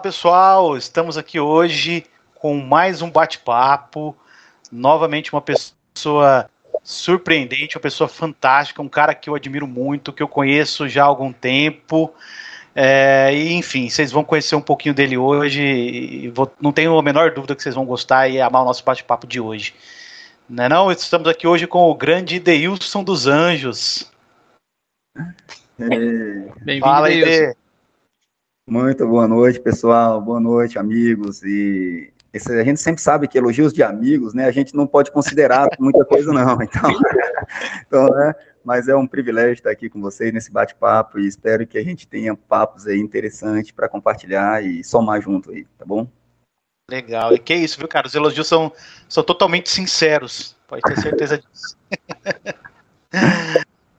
Fala pessoal, estamos aqui hoje com mais um bate-papo. Novamente, uma pessoa surpreendente, uma pessoa fantástica, um cara que eu admiro muito, que eu conheço já há algum tempo. É, e, enfim, vocês vão conhecer um pouquinho dele hoje. Vou, não tenho a menor dúvida que vocês vão gostar e amar o nosso bate-papo de hoje. Não é não? Estamos aqui hoje com o grande Deilson dos Anjos. É. Bem-vindo, Fala, Deilson. Muito boa noite, pessoal. Boa noite, amigos. E esse, a gente sempre sabe que elogios de amigos, né? A gente não pode considerar muita coisa, não. Então, então né? Mas é um privilégio estar aqui com vocês nesse bate-papo e espero que a gente tenha papos aí interessantes para compartilhar e somar junto aí, tá bom? Legal. E que isso, viu, cara? Os elogios são, são totalmente sinceros. Pode ter certeza disso.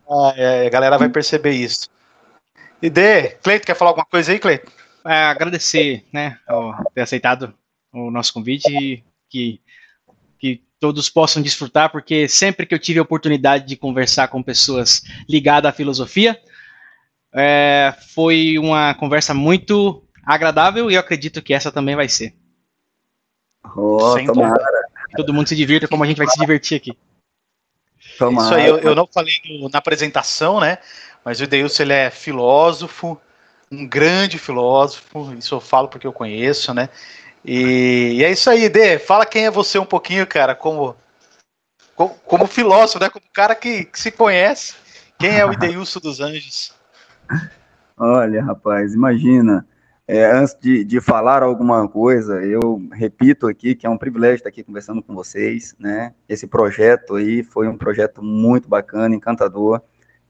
ah, é, a galera vai perceber isso. E D, Cleito, quer falar alguma coisa aí, Cleito? É, agradecer, né, ter aceitado o nosso convite e que, que todos possam desfrutar, porque sempre que eu tive a oportunidade de conversar com pessoas ligadas à filosofia, é, foi uma conversa muito agradável e eu acredito que essa também vai ser. Oh, tomara. Todo mundo se divirta como a gente vai se divertir aqui. Tomara. Isso aí, eu, eu não falei no, na apresentação, né? Mas o Deilson ele é filósofo, um grande filósofo, isso eu falo porque eu conheço, né? E, e é isso aí, Dê. Fala quem é você um pouquinho, cara, como, como, como filósofo, né? Como cara que, que se conhece. Quem é o Ideilson dos Anjos? Olha, rapaz, imagina. É, antes de, de falar alguma coisa, eu repito aqui que é um privilégio estar aqui conversando com vocês, né? Esse projeto aí foi um projeto muito bacana, encantador.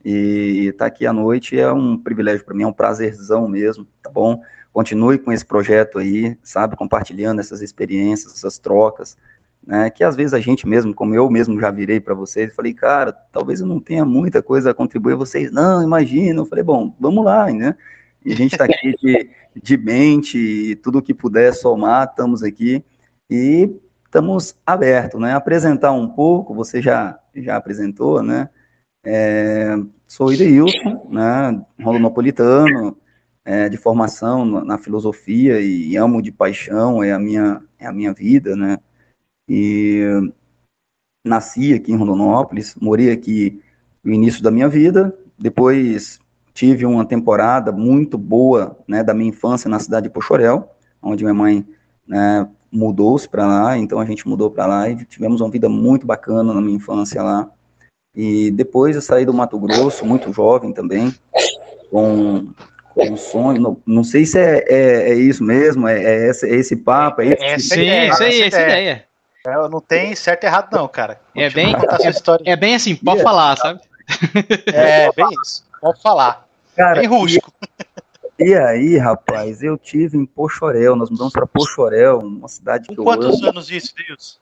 E estar tá aqui à noite é um privilégio para mim, é um prazerzão mesmo, tá bom? Continue com esse projeto aí, sabe, compartilhando essas experiências, essas trocas, né? Que às vezes a gente mesmo, como eu mesmo já virei para vocês, falei, cara, talvez eu não tenha muita coisa a contribuir vocês. Não, imagina. Eu falei, bom, vamos lá, né? E a gente está aqui de, de mente, e tudo que puder somar, estamos aqui e estamos abertos, né? Apresentar um pouco, você já, já apresentou, né? É, sou Ideilson, né, rolonopolitano, é, de formação na, filosofia e amo de paixão, é a minha, é a minha vida, né, e nasci aqui em Rondonópolis, morei aqui no início da minha vida, depois tive uma temporada muito boa, né, da minha infância na cidade de Pochorel, onde minha mãe, né, mudou-se para lá, então a gente mudou para lá e tivemos uma vida muito bacana na minha infância lá, e depois eu saí do Mato Grosso, muito jovem também, com, com um sonho. Não, não sei se é, é, é isso mesmo, é, é, esse, é esse papo. É, esse, é, sim, ideia, isso aí, essa ideia. É, não tem certo e errado, não, cara. é bem, é, é, bem assim, pode falar, sabe? É, bem isso, pode falar. Cara, bem rústico. E, e, aí, rapaz, eu tive em Pochorel, nós mudamos para Pochorel, uma cidade com que quantos eu amo. anos isso, Deus?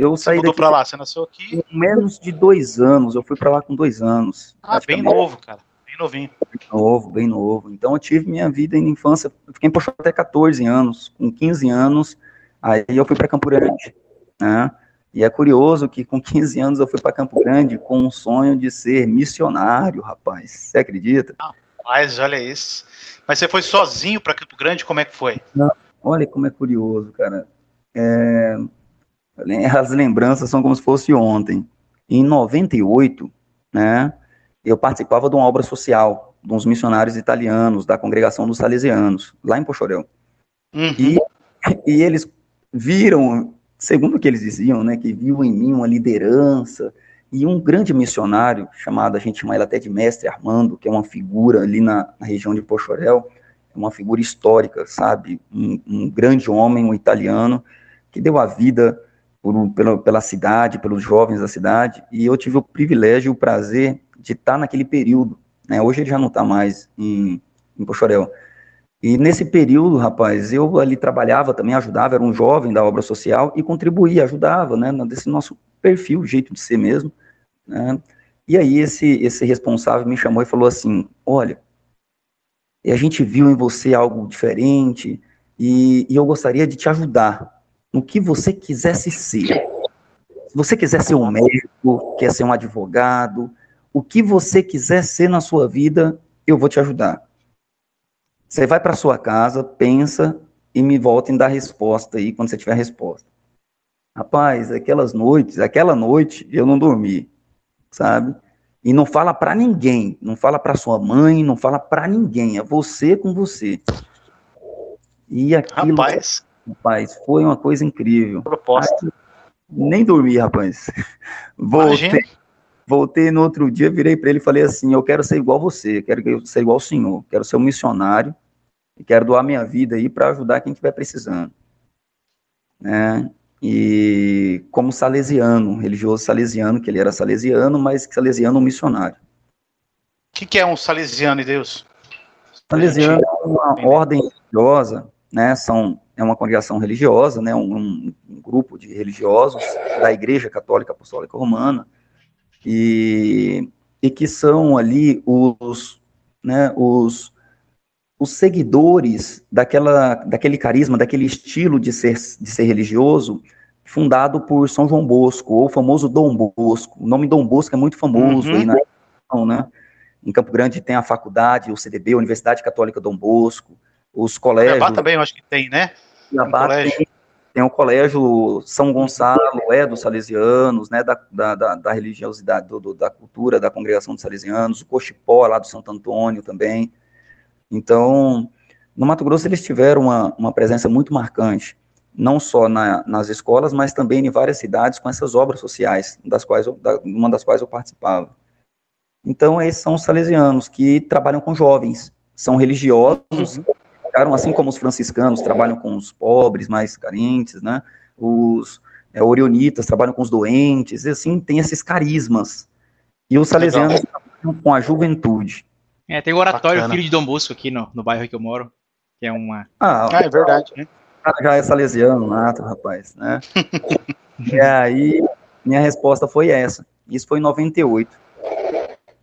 Eu você saí mudou para lá, você nasceu aqui? Com menos de dois anos, eu fui para lá com dois anos. Ah, bem novo, cara, bem novinho. Bem novo, bem novo. Então eu tive minha vida em infância, fiquei em Pochó até 14 anos, com 15 anos, aí eu fui para Campo Grande, né? E é curioso que com 15 anos eu fui para Campo Grande com um sonho de ser missionário, rapaz. Você acredita? Mas olha isso. Mas você foi sozinho para Campo Grande? Como é que foi? Não, olha como é curioso, cara. É, as lembranças são como se fosse ontem. Em 98, né, eu participava de uma obra social de uns missionários italianos da congregação dos salesianos, lá em Pochorel. Uhum. E, e eles viram, segundo o que eles diziam, né, que viu em mim uma liderança e um grande missionário, chamado, a gente chama ele até de Mestre Armando, que é uma figura ali na, na região de Pochorel, uma figura histórica, sabe? Um, um grande homem, um italiano, que deu a vida por, pela, pela cidade, pelos jovens da cidade, e eu tive o privilégio e o prazer de estar naquele período. Né? Hoje ele já não está mais em, em Pochorel. E nesse período, rapaz, eu ali trabalhava também, ajudava, era um jovem da obra social e contribuía, ajudava, né, desse nosso perfil, jeito de ser mesmo, né? E aí esse, esse responsável me chamou e falou assim, olha, a gente viu em você algo diferente e, e eu gostaria de te ajudar no que você quisesse ser. Se você quiser ser um médico, quer ser um advogado, o que você quiser ser na sua vida, eu vou te ajudar. Você vai para sua casa, pensa e me volta em dar resposta aí quando você tiver resposta. Rapaz, aquelas noites, aquela noite eu não dormi, sabe? E não fala para ninguém, não fala para sua mãe, não fala para ninguém, é você com você. E aquilo, rapaz, rapaz foi uma coisa incrível. Proposta. Aí, nem dormi, rapaz. Voltei, voltei no outro dia, virei para ele e falei assim: Eu quero ser igual você, quero ser igual o senhor, quero ser um missionário e quero doar minha vida aí para ajudar quem estiver precisando. Né? E como salesiano, religioso salesiano, que ele era salesiano, mas salesiano missionário. O que, que, é um salesiano, Deus? Salesiano é uma ordem religiosa, né? São, é uma congregação religiosa, né? Um, um, um grupo de religiosos da Igreja Católica Apostólica Romana e, e que são ali os, né? Os os seguidores daquela, daquele carisma, daquele estilo de ser, de ser religioso, fundado por São João Bosco, ou o famoso Dom Bosco. O nome Dom Bosco é muito famoso uhum. aí na região, né? Em Campo Grande tem a faculdade, o CDB, a Universidade Católica Dom Bosco, os colégios. Cuiabá também, eu acho que tem, né? Cuiabá um tem, tem o colégio São Gonçalo, é dos salesianos, né? Da, da, da, da religiosidade, do, do, da cultura da congregação dos salesianos, o Cochipó lá do Santo Antônio também. Então, no Mato Grosso eles tiveram uma, uma presença muito marcante, não só na, nas escolas, mas também em várias cidades com essas obras sociais, das quais eu, da, uma das quais eu participava. Então, esses são os salesianos que trabalham com jovens, são religiosos, uhum. Assim como os franciscanos trabalham com os pobres, mais carentes, né? Os é, orionitas trabalham com os doentes, e assim, tem esses carismas. E os salesianos Legal. trabalham com a juventude. É, tem o Oratório Bacana. Filho de Dom Bosco aqui no, no bairro que eu moro, que é uma... Ah, ah é verdade, né? Já é salesiano, nato, rapaz, né? e aí, minha resposta foi essa. Isso foi em 98.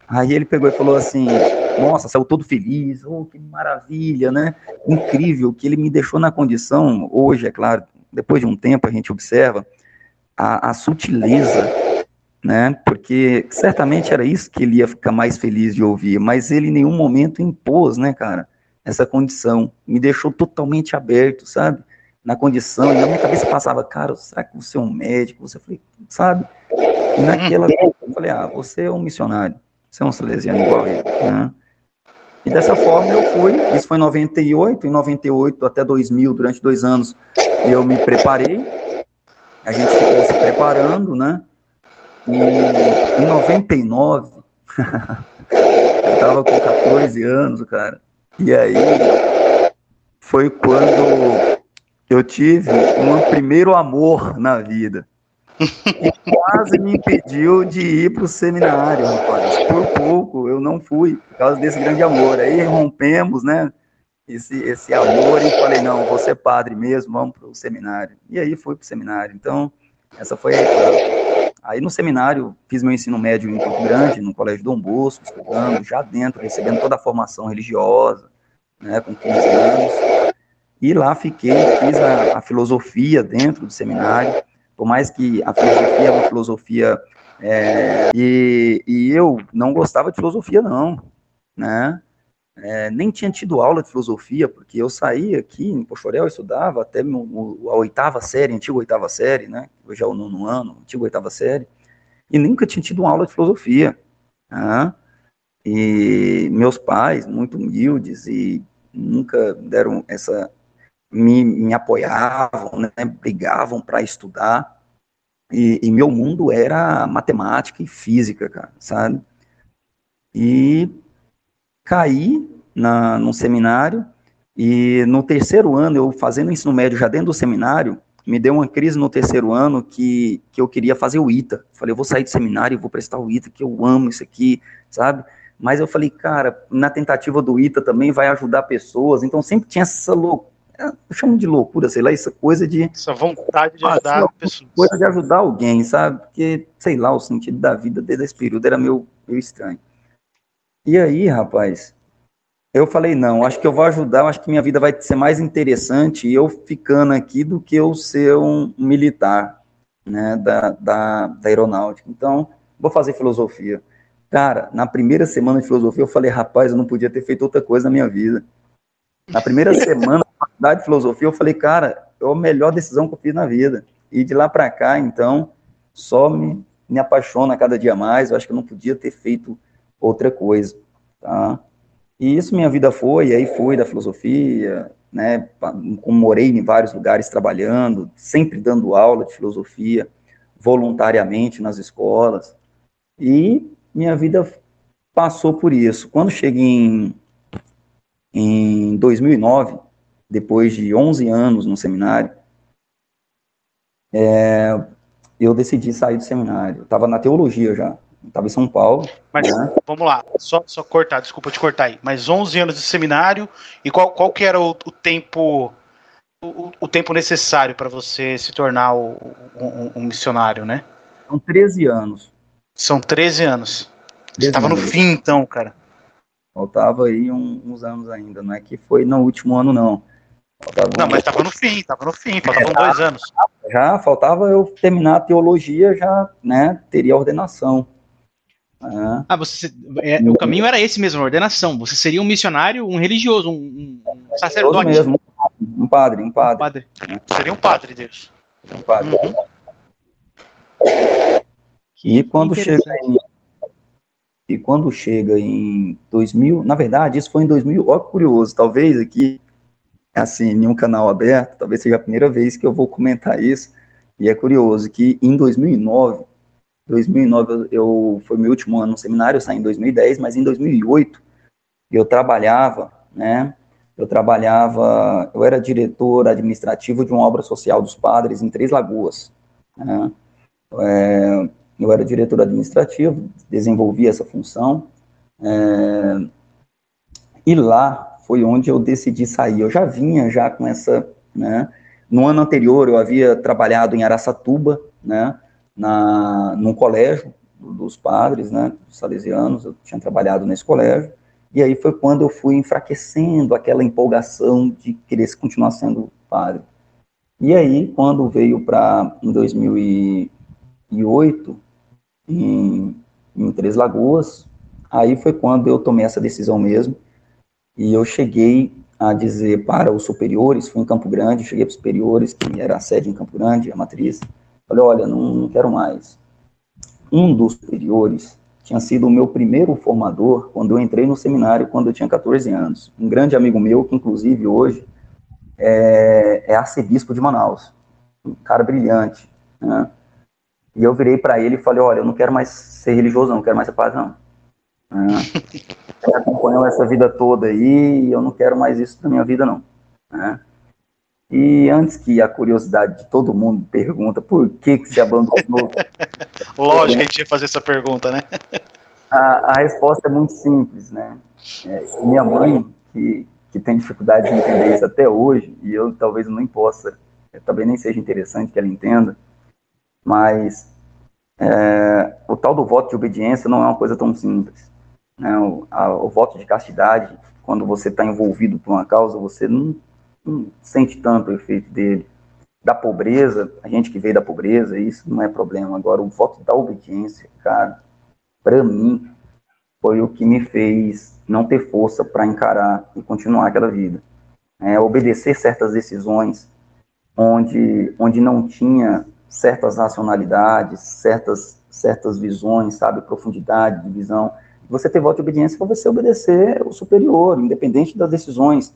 Aí ele pegou e falou assim: Nossa, saiu todo feliz, oh, que maravilha, né? Incrível que ele me deixou na condição, hoje, é claro, depois de um tempo a gente observa a, a sutileza né? Porque certamente era isso que ele ia ficar mais feliz de ouvir, mas ele em nenhum momento impôs, né, cara, essa condição. Me deixou totalmente aberto, sabe? Na condição, e na minha cabeça passava, cara, será que você é um médico? Você falei, sabe? E naquela eu falei, ah, você é um missionário, você é um salesiano igual a ele, né? E dessa forma eu fui, isso foi em 98, em 98 até 2000, durante dois anos, eu me preparei, a gente ficou se preparando, né? E em 99, eu tava com 14 anos, cara. E aí foi quando eu tive um primeiro amor na vida. E quase me impediu de ir para o seminário, rapaz. Por pouco eu não fui, por causa desse grande amor. Aí rompemos, né? Esse, esse amor e falei: não, vou ser padre mesmo, vamos para o seminário. E aí fui para o seminário. Então, essa foi a Aí no seminário, fiz meu ensino médio em Campo Grande, no Colégio Dom Bosco, estudando, já dentro, recebendo toda a formação religiosa, né, com 15 anos. E lá fiquei, fiz a, a filosofia dentro do seminário, por mais que a filosofia é uma filosofia. É, e, e eu não gostava de filosofia, não, né? É, nem tinha tido aula de filosofia, porque eu saía aqui em Pochorel, estudava até a oitava série, antiga oitava série, né? Hoje é o nono ano, antiga oitava série, e nunca tinha tido uma aula de filosofia. Né? E meus pais, muito humildes, e nunca deram essa. Me, me apoiavam, né? brigavam para estudar. E, e meu mundo era matemática e física, cara, sabe? E caí na, num seminário, e no terceiro ano, eu fazendo ensino médio já dentro do seminário, me deu uma crise no terceiro ano que, que eu queria fazer o ITA. Falei, eu vou sair do seminário e vou prestar o ITA, que eu amo isso aqui, sabe? Mas eu falei, cara, na tentativa do ITA também vai ajudar pessoas, então sempre tinha essa loucura, eu chamo de loucura, sei lá, essa coisa de... Essa vontade de ajudar ah, pessoas. Coisa de ajudar alguém, sabe? Porque, sei lá, o sentido da vida desde esse período era meio, meio estranho. E aí, rapaz, eu falei, não, acho que eu vou ajudar, acho que minha vida vai ser mais interessante eu ficando aqui do que eu ser um militar, né, da, da, da aeronáutica. Então, vou fazer filosofia. Cara, na primeira semana de filosofia eu falei, rapaz, eu não podia ter feito outra coisa na minha vida. Na primeira semana faculdade de filosofia, eu falei, cara, é a melhor decisão que eu fiz na vida. E de lá para cá, então, só me, me apaixona cada dia mais. Eu acho que eu não podia ter feito outra coisa, tá? E isso minha vida foi, aí foi da filosofia, né? Morei em vários lugares trabalhando, sempre dando aula de filosofia, voluntariamente nas escolas. E minha vida passou por isso. Quando cheguei em, em 2009, depois de 11 anos no seminário, é, eu decidi sair do seminário. estava na teologia já, estava em São Paulo. Mas né? vamos lá, só, só cortar, desculpa te cortar aí. Mas 11 anos de seminário, e qual, qual que era o, o tempo o, o, tempo necessário para você se tornar o, um, um, missionário, né? São 13 anos. São 13 anos. Você estava no fim, então, cara. Faltava aí um, uns anos ainda, não é que foi no último ano, não. Faltava não, mas estava no fim, estava no fim, faltavam é, dois anos. Já faltava eu terminar a teologia, já, né, teria ordenação. Ah, ah você, é, o caminho era esse mesmo, ordenação. Você seria um missionário, um religioso, um, um sacerdote. Mesmo, um padre, um padre. Um padre. Seria um padre, Deus. Um padre. Uhum. E quando chega em, e quando chega em 2000, na verdade, isso foi em 2000, ó curioso, talvez aqui, assim, em um canal aberto, talvez seja a primeira vez que eu vou comentar isso, e é curioso que em 2009, 2009 eu, eu foi meu último ano no seminário, eu saí em 2010, mas em 2008 eu trabalhava, né, eu trabalhava, eu era diretor administrativo de uma obra social dos padres em Três Lagoas, né, é, eu era diretor administrativo, desenvolvi essa função, é, e lá foi onde eu decidi sair. Eu já vinha já com essa, né, no ano anterior eu havia trabalhado em Araçatuba, né, na, num colégio dos padres, né, dos salesianos, eu tinha trabalhado nesse colégio, e aí foi quando eu fui enfraquecendo aquela empolgação de querer continuar sendo padre. E aí, quando veio para, em 2008, em, em Três Lagoas. Aí foi quando eu tomei essa decisão mesmo. E eu cheguei a dizer para os superiores, fui em Campo Grande, cheguei para os superiores, que era a sede em Campo Grande, a matriz. Falei, olha, não, não quero mais. Um dos superiores tinha sido o meu primeiro formador quando eu entrei no seminário, quando eu tinha 14 anos. Um grande amigo meu, que inclusive hoje é, é arcebispo de Manaus. Um cara brilhante. Né? E eu virei para ele e falei, olha, eu não quero mais ser religioso, não quero mais ser padre, não. É, acompanhou essa vida toda aí e eu não quero mais isso na minha vida, não. É. E antes que a curiosidade de todo mundo pergunta por que, que se abandonou. Lógico que a gente ia fazer essa pergunta, né? A, a resposta é muito simples, né? É, minha mãe, que, que tem dificuldade de entender isso até hoje, e eu talvez não possa, talvez nem seja interessante que ela entenda, mas é, o tal do voto de obediência não é uma coisa tão simples. Né? O, a, o voto de castidade, quando você está envolvido por uma causa, você não, não, sente tanto o efeito dele. Da pobreza, a gente que veio da pobreza, isso não é problema. Agora, o voto da obediência, cara, para mim, foi o que me fez não ter força para encarar e continuar aquela vida. É, obedecer certas decisões onde, onde não tinha certas racionalidades, certas, certas visões, sabe, profundidade de visão. Você ter voto de obediência para você obedecer o superior, independente das decisões.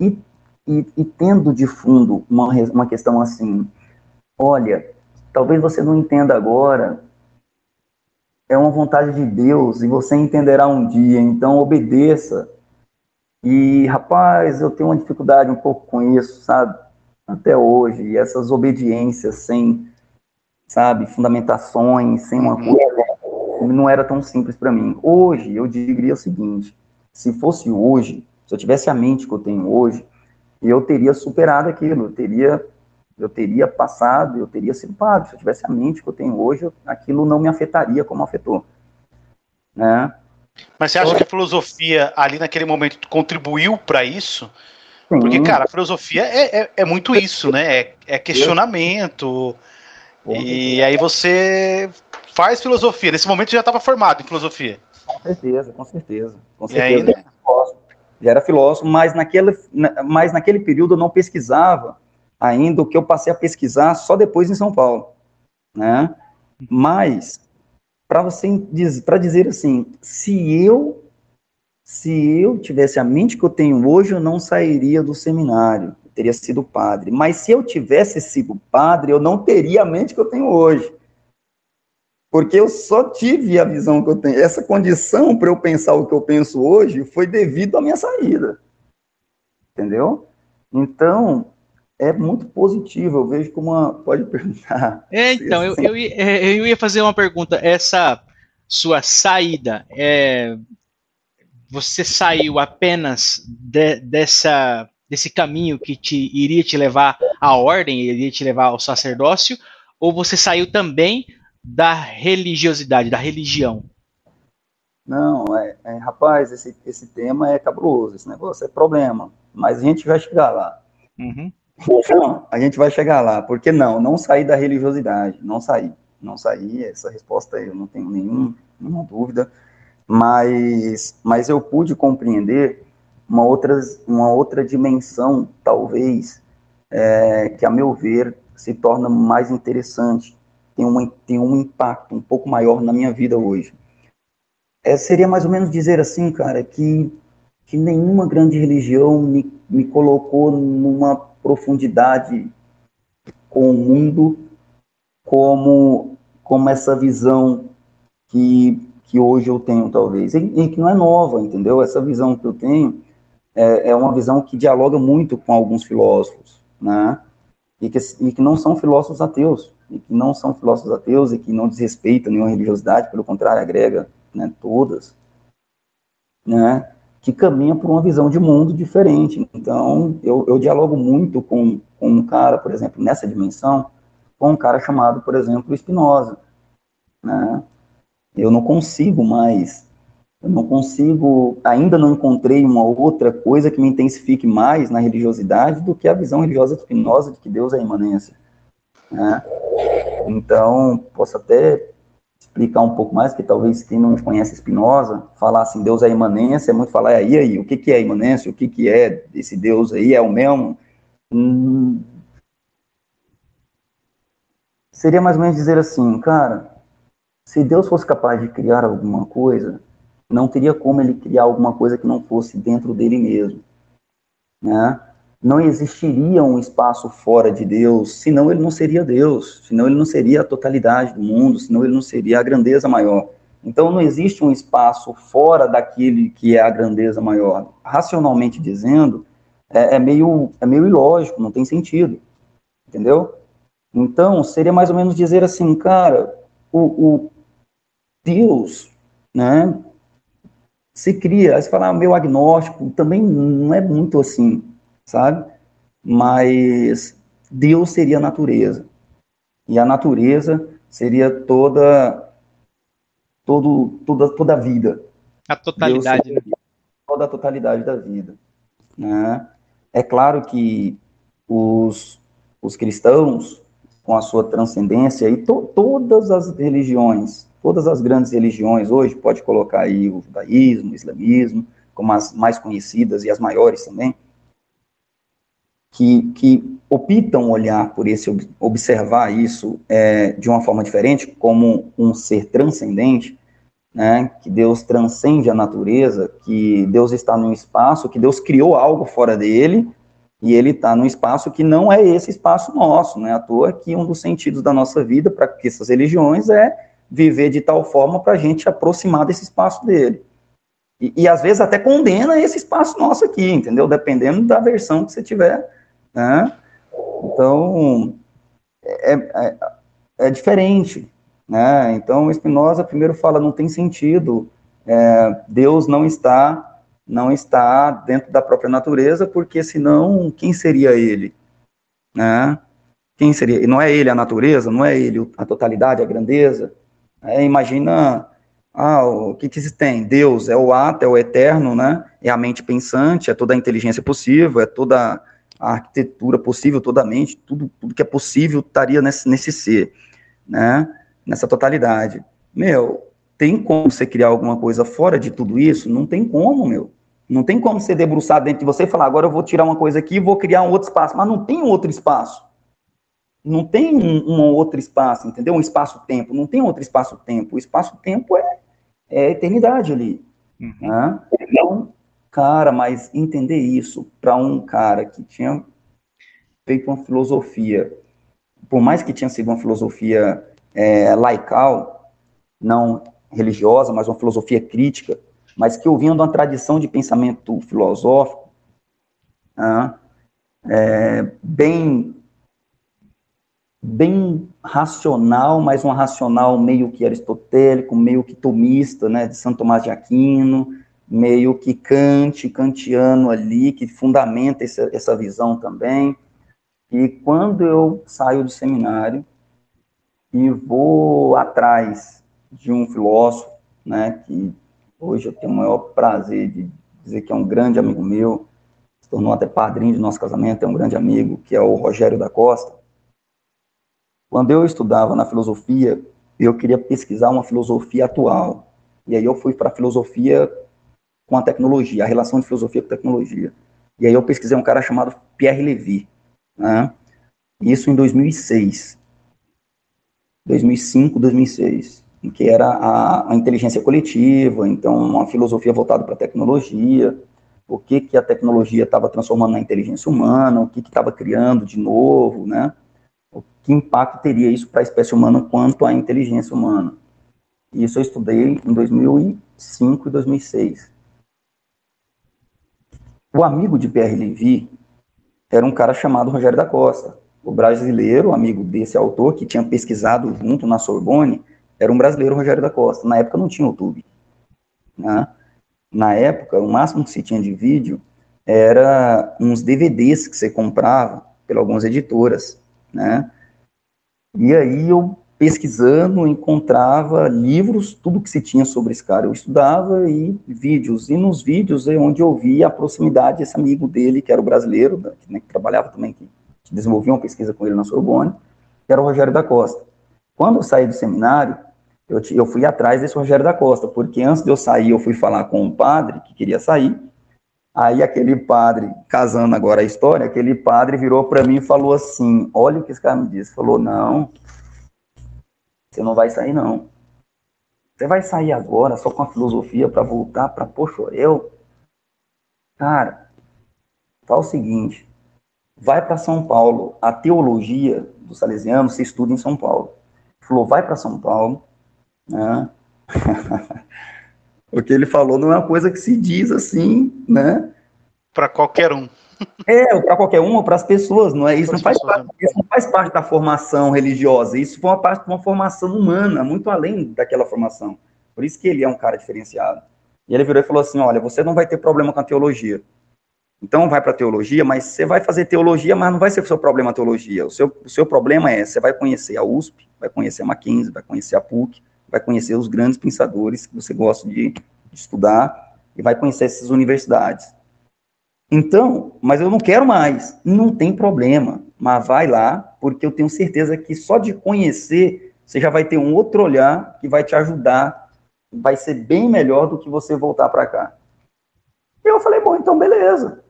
E, e, e tendo de fundo uma, uma questão assim, olha, talvez você não entenda agora, é uma vontade de Deus e você entenderá um dia, então obedeça. E, rapaz, eu tenho uma dificuldade um pouco com isso, sabe? Até hoje, essas obediências sem sabe, fundamentações, sem uma uhum. coisa, não era tão simples para mim. Hoje, eu diria o seguinte: se fosse hoje, se eu tivesse a mente que eu tenho hoje, eu teria superado aquilo, eu teria, eu teria passado, eu teria sido padre. Se eu tivesse a mente que eu tenho hoje, aquilo não me afetaria como afetou. Né? Mas você acha que a filosofia ali naquele momento contribuiu para isso? Sim. Porque, cara, a filosofia é, é, é muito isso, né? É, é questionamento, e aí você faz filosofia. Nesse momento já estava formado em filosofia. Com certeza, com certeza. Com certeza. Aí, né? já era filósofo, mas naquele, mas naquele período eu não pesquisava ainda o que eu passei a pesquisar só depois em São Paulo, né? Mas para você para dizer assim, se eu se eu tivesse a mente que eu tenho hoje, eu não sairia do seminário, eu teria sido padre. Mas se eu tivesse sido padre, eu não teria a mente que eu tenho hoje. Porque eu só tive a visão que eu tenho. Essa condição para eu pensar o que eu penso hoje foi devido à minha saída. Entendeu? Então, é muito positivo. Eu vejo como uma. Pode perguntar. É, então, eu, eu, é, eu ia fazer uma pergunta. Essa sua saída, é, você saiu apenas de, dessa, desse caminho que te iria te levar à ordem, iria te levar ao sacerdócio, ou você saiu também da religiosidade, da religião? Não, é, é, rapaz, esse, esse tema é cabuloso, esse negócio é problema, mas a gente vai chegar lá. Uhum. Então, a gente vai chegar lá, porque não, não sair da religiosidade, não sair, não sair, essa resposta eu não tenho nenhum, nenhuma dúvida, mas, mas eu pude compreender uma outra, uma outra dimensão, talvez, é, que a meu ver se torna mais interessante, tem, uma, tem um impacto um pouco maior na minha vida hoje. É, seria mais ou menos dizer assim, cara, que, que nenhuma grande religião me, me colocou numa profundidade com o mundo como, como essa visão que, que hoje eu tenho, talvez. E, e que não é nova, entendeu? Essa visão que eu tenho é, é uma visão que dialoga muito com alguns filósofos, né? E que, e que não são filósofos ateus e que não são filósofos ateus e que não desrespeitam nenhuma religiosidade, pelo contrário, agrega né, todas, né, que caminha por uma visão de mundo diferente. Então, eu, eu dialogo muito com, com um cara, por exemplo, nessa dimensão, com um cara chamado, por exemplo, Spinoza. Né? Eu não consigo mais, eu não consigo, ainda não encontrei uma outra coisa que me intensifique mais na religiosidade do que a visão religiosa de Spinoza de que Deus é imanência. Né? Então, posso até explicar um pouco mais, que talvez quem não conhece Spinoza, falar assim, Deus é imanência, é muito falar, aí, aí, o que, que é imanência, o que, que é esse Deus aí, é o mesmo? Hum, seria mais ou menos dizer assim, cara, se Deus fosse capaz de criar alguma coisa, não teria como ele criar alguma coisa que não fosse dentro dele mesmo, né? Não existiria um espaço fora de Deus, senão ele não seria Deus, senão ele não seria a totalidade do mundo, senão ele não seria a grandeza maior. Então não existe um espaço fora daquele que é a grandeza maior. Racionalmente dizendo, é, é meio, é meio ilógico, não tem sentido. Entendeu? Então, seria mais ou menos dizer assim, cara, o, o Deus, né, se cria, aí você fala, ah, meu agnóstico, também não é muito assim sabe? Mas Deus seria a natureza. E a natureza seria toda todo, toda, toda a vida. A totalidade. Né? Toda a totalidade da vida. Né? É claro que os, os cristãos, com a sua transcendência, e to, todas as religiões, todas as grandes religiões, hoje pode colocar aí o judaísmo, o islamismo, como as mais conhecidas e as maiores também, que, que optam olhar por esse, observar isso é, de uma forma diferente, como um ser transcendente, né, que Deus transcende a natureza, que Deus está num espaço, que Deus criou algo fora dele, e ele está num espaço que não é esse espaço nosso, não é à toa que um dos sentidos da nossa vida, para essas religiões, é viver de tal forma para a gente aproximar desse espaço dele. E, e, às vezes até condena esse espaço nosso aqui, entendeu? Dependendo da versão que você tiver né? Então, é, é, é, diferente. Né? Então, Spinoza primeiro fala, não tem sentido, é, Deus não está não está dentro da própria natureza, porque senão, quem seria ele? Né? Quem seria? Não é ele a natureza, não é ele a totalidade, a grandeza. É, imagina, ah, o que, que se tem? Deus é o ato, é o eterno, né? É a mente pensante, é toda a inteligência possível, é toda a arquitetura possível, toda a mente, tudo, tudo que é possível estaria nesse, nesse ser, né? Nessa totalidade. Meu, tem como você criar alguma coisa fora de tudo isso? Não tem como, meu. Não tem como você debruçar dentro de você e falar, agora eu vou tirar uma coisa aqui e vou criar um outro espaço. Mas não tem outro espaço. Não tem um, um outro espaço, entendeu? Um espaço-tempo. Não tem outro espaço-tempo. O espaço-tempo é, é a eternidade ali. Uhum. Né? Cara, mas entender isso para um cara que tinha feito uma filosofia, por mais que tinha sido uma filosofia é, laical, não religiosa, mas uma filosofia crítica, mas que eu vinha de uma tradição de pensamento filosófico né, é, bem bem racional, mas um racional meio que aristotélico, meio que tomista, né, de Santo Tomás de Aquino, meio que Kant, kantiano ali, que fundamenta essa, essa visão também. E quando eu saio do seminário e vou atrás de um filósofo, né, que hoje eu tenho o maior prazer de dizer que é um grande amigo meu, se tornou até padrinho de nosso casamento, é um grande amigo, que é o Rogério da Costa. Quando eu estudava na filosofia, eu queria pesquisar uma filosofia atual. E aí eu fui para a filosofia com a tecnologia, a relação de filosofia com tecnologia. E aí eu pesquisei um cara chamado Pierre Levy, né? Isso em 2006. 2005, 2006, em que era a, a inteligência coletiva, então uma filosofia voltada para a tecnologia, o que que a tecnologia estava transformando na inteligência humana, o que estava criando de novo, né? que impacto teria isso para a espécie humana quanto à inteligência humana. Isso eu estudei em 2005 e 2006. O amigo de Pierre Levy era um cara chamado Rogério da Costa. O brasileiro, amigo desse autor, que tinha pesquisado junto na Sorbonne, era um brasileiro, Rogério da Costa. Na época não tinha YouTube. Né? Na época, o máximo que se tinha de vídeo era uns DVDs que você comprava por algumas editoras, né? E aí eu, pesquisando, encontrava livros, tudo que se tinha sobre esse cara, eu estudava, e vídeos. E nos vídeos é onde eu vi a proximidade desse amigo dele, que era o brasileiro, né, que trabalhava também, que desenvolvia uma pesquisa com ele na Sorbonne, que era o Rogério da Costa. Quando eu saí do seminário, eu, eu fui atrás desse Rogério da Costa, porque antes de eu sair, eu fui falar com um padre que queria sair, Aí aquele padre, casando agora a história, aquele padre virou para mim e falou assim: Olha o que esse cara me disse. Falou: Não, você não vai sair, não. Você vai sair agora só com a filosofia para voltar para Pochorel? Cara, fala o seguinte: vai para São Paulo. A teologia do Salesiano se estuda em São Paulo. Falou: vai para São Paulo, né? O que ele falou não é uma coisa que se diz assim, né? Para qualquer um. É, para qualquer um, ou para as pessoas, não é? Isso não, faz parte, isso não faz parte da formação religiosa, isso foi uma parte de uma formação humana, muito além daquela formação. Por isso que ele é um cara diferenciado. E ele virou e falou assim: olha, você não vai ter problema com a teologia. Então vai para a teologia, mas você vai fazer teologia, mas não vai ser o seu problema a teologia. O seu, o seu problema é, você vai conhecer a USP, vai conhecer a Mackenzie, vai conhecer a PUC, vai conhecer os grandes pensadores que você gosta de, de estudar e vai conhecer essas universidades. Então, mas eu não quero mais. Não tem problema. Mas vai lá, porque eu tenho certeza que só de conhecer, você já vai ter um outro olhar que vai te ajudar. Vai ser bem melhor do que você voltar para cá. E eu falei, bom, então beleza.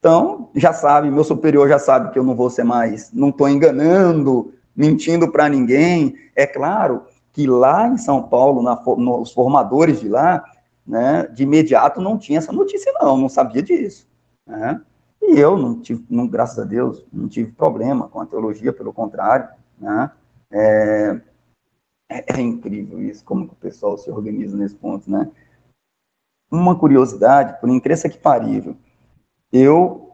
Então, já sabe, meu superior já sabe que eu não vou ser mais, não estou enganando, mentindo para ninguém. É claro que lá em São Paulo, na, nos formadores de lá, né, de imediato não tinha essa notícia, não, não sabia disso. Né? E eu não tive, não, graças a Deus, não tive problema com a teologia, pelo contrário. Né? É, é, é incrível isso, como que o pessoal se organiza nesse ponto, né? Uma curiosidade, por incrível que parível, eu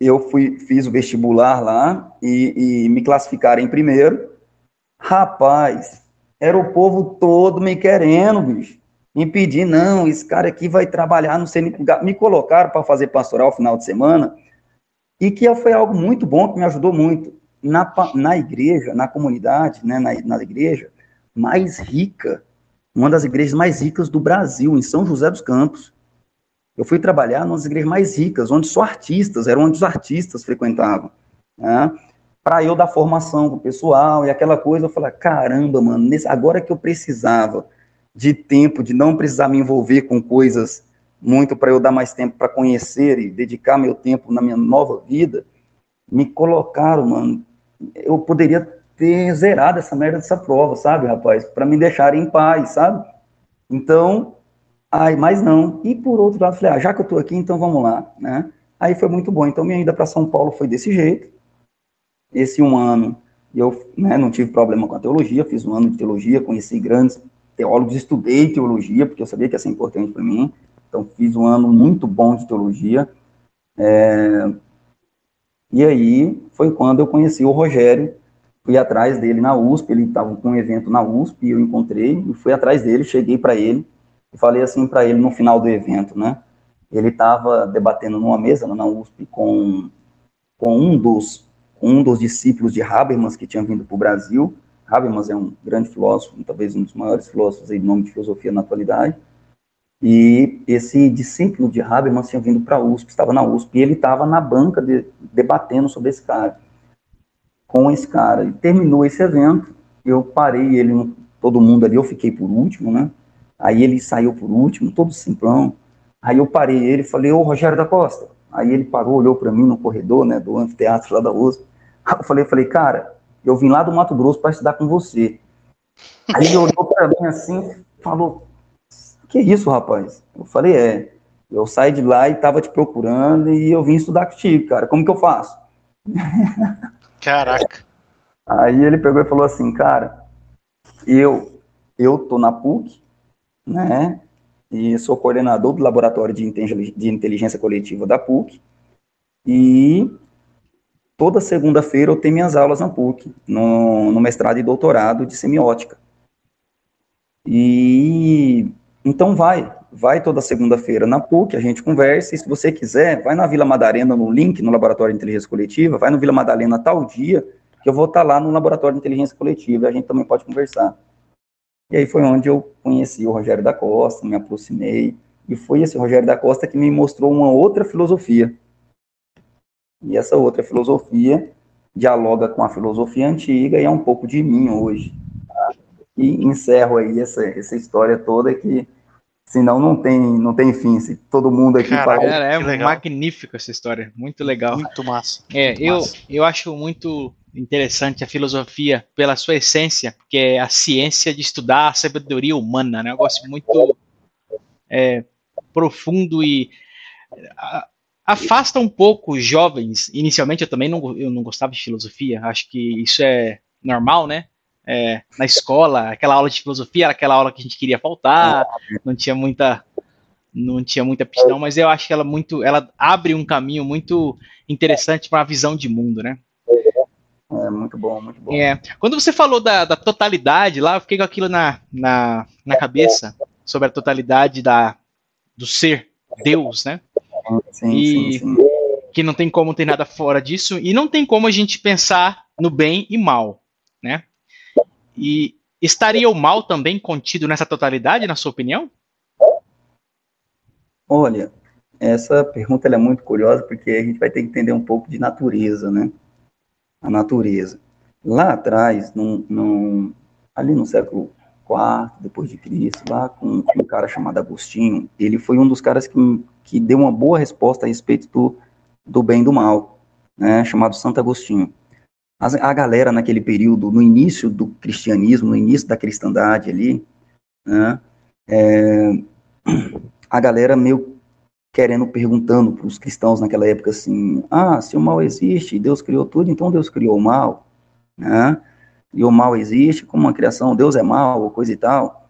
eu fui fiz o vestibular lá e, e me classificaram em primeiro. Rapaz, era o povo todo me querendo, bicho. Me pedir, não, esse cara aqui vai trabalhar, não sei. Me colocaram para fazer pastoral final de semana, e que foi algo muito bom, que me ajudou muito. Na, na igreja, na comunidade, né, na, na igreja mais rica, uma das igrejas mais ricas do Brasil, em São José dos Campos. Eu fui trabalhar nas igrejas mais ricas, onde só artistas, eram onde os artistas frequentavam. Né? para eu dar formação com o pessoal e aquela coisa, eu falei, caramba, mano, nesse, agora que eu precisava de tempo, de não precisar me envolver com coisas muito para eu dar mais tempo para conhecer e dedicar meu tempo na minha nova vida, me colocaram, mano. Eu poderia ter zerado essa merda dessa prova, sabe, rapaz? Para me deixarem em paz, sabe? Então, ai, mas não. E por outro lado, falei, ah, já que eu tô aqui, então vamos lá, né? Aí foi muito bom. Então, minha ida para São Paulo foi desse jeito. Esse um ano, eu né, não tive problema com a teologia, fiz um ano de teologia, conheci grandes teólogos, estudei teologia, porque eu sabia que ia ser importante para mim. Então, fiz um ano muito bom de teologia. É... E aí foi quando eu conheci o Rogério, fui atrás dele na USP, ele estava com um evento na USP, eu encontrei, e fui atrás dele, cheguei para ele, e falei assim para ele no final do evento, né? Ele estava debatendo numa mesa na USP com, com um dos um dos discípulos de Habermas que tinha vindo para o Brasil. Habermas é um grande filósofo, talvez um dos maiores filósofos do nome de filosofia na atualidade. E esse discípulo de Habermas tinha vindo para a USP, estava na USP, e ele estava na banca de, debatendo sobre esse cara, com esse cara. E terminou esse evento, eu parei ele, todo mundo ali, eu fiquei por último, né? Aí ele saiu por último, todo simplão. Aí eu parei ele falei, ô Rogério da Costa. Aí ele parou, olhou para mim no corredor, né, do anfiteatro lá da USP. Eu falei, falei, cara, eu vim lá do Mato Grosso para estudar com você. Aí ele olhou para mim assim, falou, que isso, rapaz? Eu falei, é, eu saí de lá e tava te procurando e eu vim estudar contigo, cara, como que eu faço? Caraca. Aí ele pegou e falou assim, cara, eu, eu tô na PUC, né, e sou coordenador do Laboratório de Inteligência Coletiva da PUC, e toda segunda-feira eu tenho minhas aulas na PUC, no, no mestrado e doutorado de semiótica. E então vai, vai toda segunda-feira na PUC, a gente conversa, e se você quiser, vai na Vila Madalena, no link, no Laboratório de Inteligência Coletiva, vai no Vila Madalena tal dia, que eu vou estar lá no Laboratório de Inteligência Coletiva, e a gente também pode conversar. E aí foi onde eu conheci o Rogério da Costa, me aproximei, e foi esse Rogério da Costa que me mostrou uma outra filosofia. E essa outra filosofia dialoga com a filosofia antiga e é um pouco de mim hoje. Tá? E encerro aí essa, essa história toda que Senão não tem, não tem fim. Se todo mundo aqui Cara, é magnífica essa história, muito legal. Muito massa. É, muito eu, massa. eu acho muito interessante a filosofia pela sua essência, que é a ciência de estudar a sabedoria humana, né? Um negócio muito é, profundo e a, afasta um pouco os jovens. Inicialmente eu também não, eu não gostava de filosofia, acho que isso é normal, né? é, na escola, aquela aula de filosofia era aquela aula que a gente queria faltar, não tinha muita não tinha muita aptidão, mas eu acho que ela muito, ela abre um caminho muito interessante para a visão de mundo, né? É, muito bom, muito bom. É. Quando você falou da, da totalidade lá, eu fiquei com aquilo na, na, na cabeça, sobre a totalidade da, do ser, Deus, né? Sim, e sim, sim. que não tem como ter nada fora disso, e não tem como a gente pensar no bem e mal, né? E estaria o mal também contido nessa totalidade, na sua opinião? Olha, essa pergunta é muito curiosa porque a gente vai ter que entender um pouco de natureza, né? A natureza. Lá atrás, num, num, ali no século IV depois de Cristo, lá com, com, um cara chamado Agostinho, ele foi um dos caras que, que deu uma boa resposta a respeito do, do bem e do mal, né? Chamado Santo Agostinho a, a galera naquele período, no início do cristianismo, no início da cristandade ali, né, é, a galera meio querendo, perguntando para os cristãos naquela época assim, ah, se o mal existe, Deus criou tudo, então Deus criou o mal, né? E o mal existe como uma criação, Deus é mal, coisa e tal.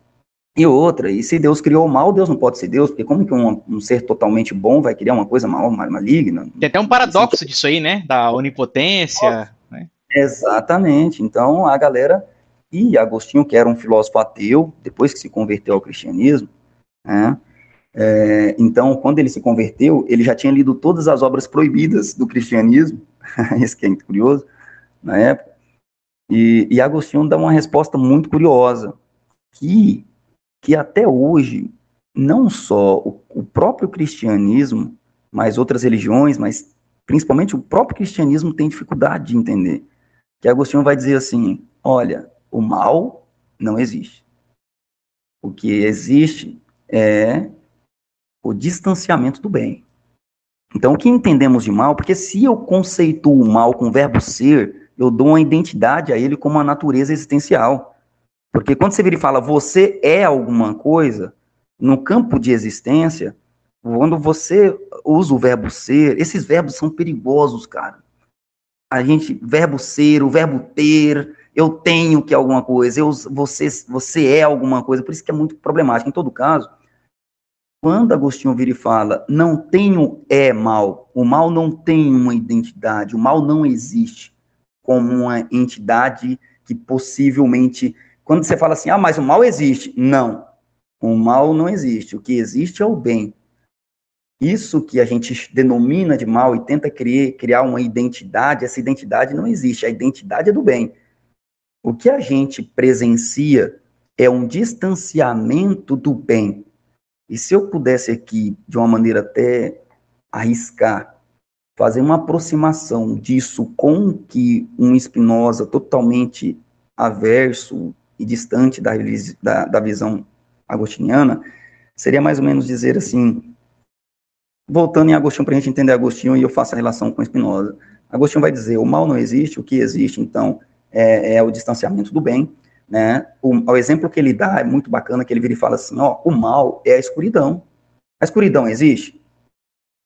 E outra, e se Deus criou o mal, Deus não pode ser Deus, porque como que um, um ser totalmente bom vai criar uma coisa mal, maligna? Tem até um paradoxo disso aí, né? Da onipotência. Exatamente. Então, a galera. E Agostinho, que era um filósofo ateu, depois que se converteu ao cristianismo, né? É, então, quando ele se converteu, ele já tinha lido todas as obras proibidas do cristianismo, isso que é curioso, na época, e, e Agostinho dá uma resposta muito curiosa, que, que até hoje, não só o, o próprio cristianismo, mas outras religiões, mas principalmente o próprio cristianismo tem dificuldade de entender que Agostinho vai dizer assim: olha, o mal não existe. O que existe é o distanciamento do bem. Então, o que entendemos de mal? Porque se eu conceituo o mal com o verbo ser, eu dou uma identidade a ele como uma natureza existencial. Porque quando você vira e fala você é alguma coisa, no campo de existência, quando você usa o verbo ser, esses verbos são perigosos, cara. A gente, verbo ser, o verbo ter, eu tenho que alguma coisa, eu, você, você é alguma coisa, por isso que é muito problemático. Em todo caso, quando Agostinho vira e fala, não tenho é mal, o mal não tem uma identidade, o mal não existe como uma entidade que possivelmente. Quando você fala assim, ah, mas o mal existe. Não. O mal não existe. O que existe é o bem. Isso que a gente denomina de mal e tenta criar, uma identidade, essa identidade não existe. A identidade é do bem. O que a gente presencia é um distanciamento do bem e se eu pudesse aqui, de uma maneira até arriscar, fazer uma aproximação disso com que um Spinoza totalmente averso e distante da, da, da visão agostiniana, seria mais ou menos dizer assim, voltando em Agostinho para a gente entender Agostinho e eu faço a relação com Spinoza. Agostinho vai dizer, o mal não existe, o que existe, então, é, é o distanciamento do bem, né? O, o, exemplo que ele dá é muito bacana, que ele vira e fala assim, ó, o mal é a escuridão. A escuridão existe?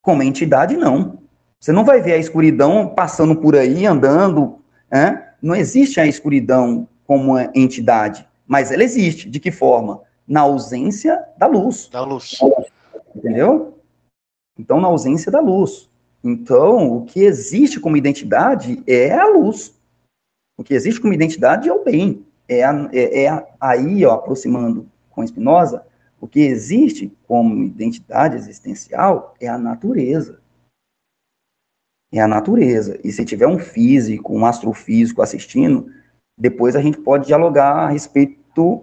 Como entidade, não. Você não vai ver a escuridão passando por aí, andando, né? Não existe a escuridão como entidade, mas ela existe. De que forma? Na ausência da luz. Da luz. Entendeu? Então, na ausência da luz. Então, o que existe como identidade é a luz. O que existe como identidade é o bem é, é, é aí, ó, aproximando com Spinoza, o que existe como identidade existencial é a natureza. É a natureza. E se tiver um físico, um astrofísico assistindo, depois a gente pode dialogar a respeito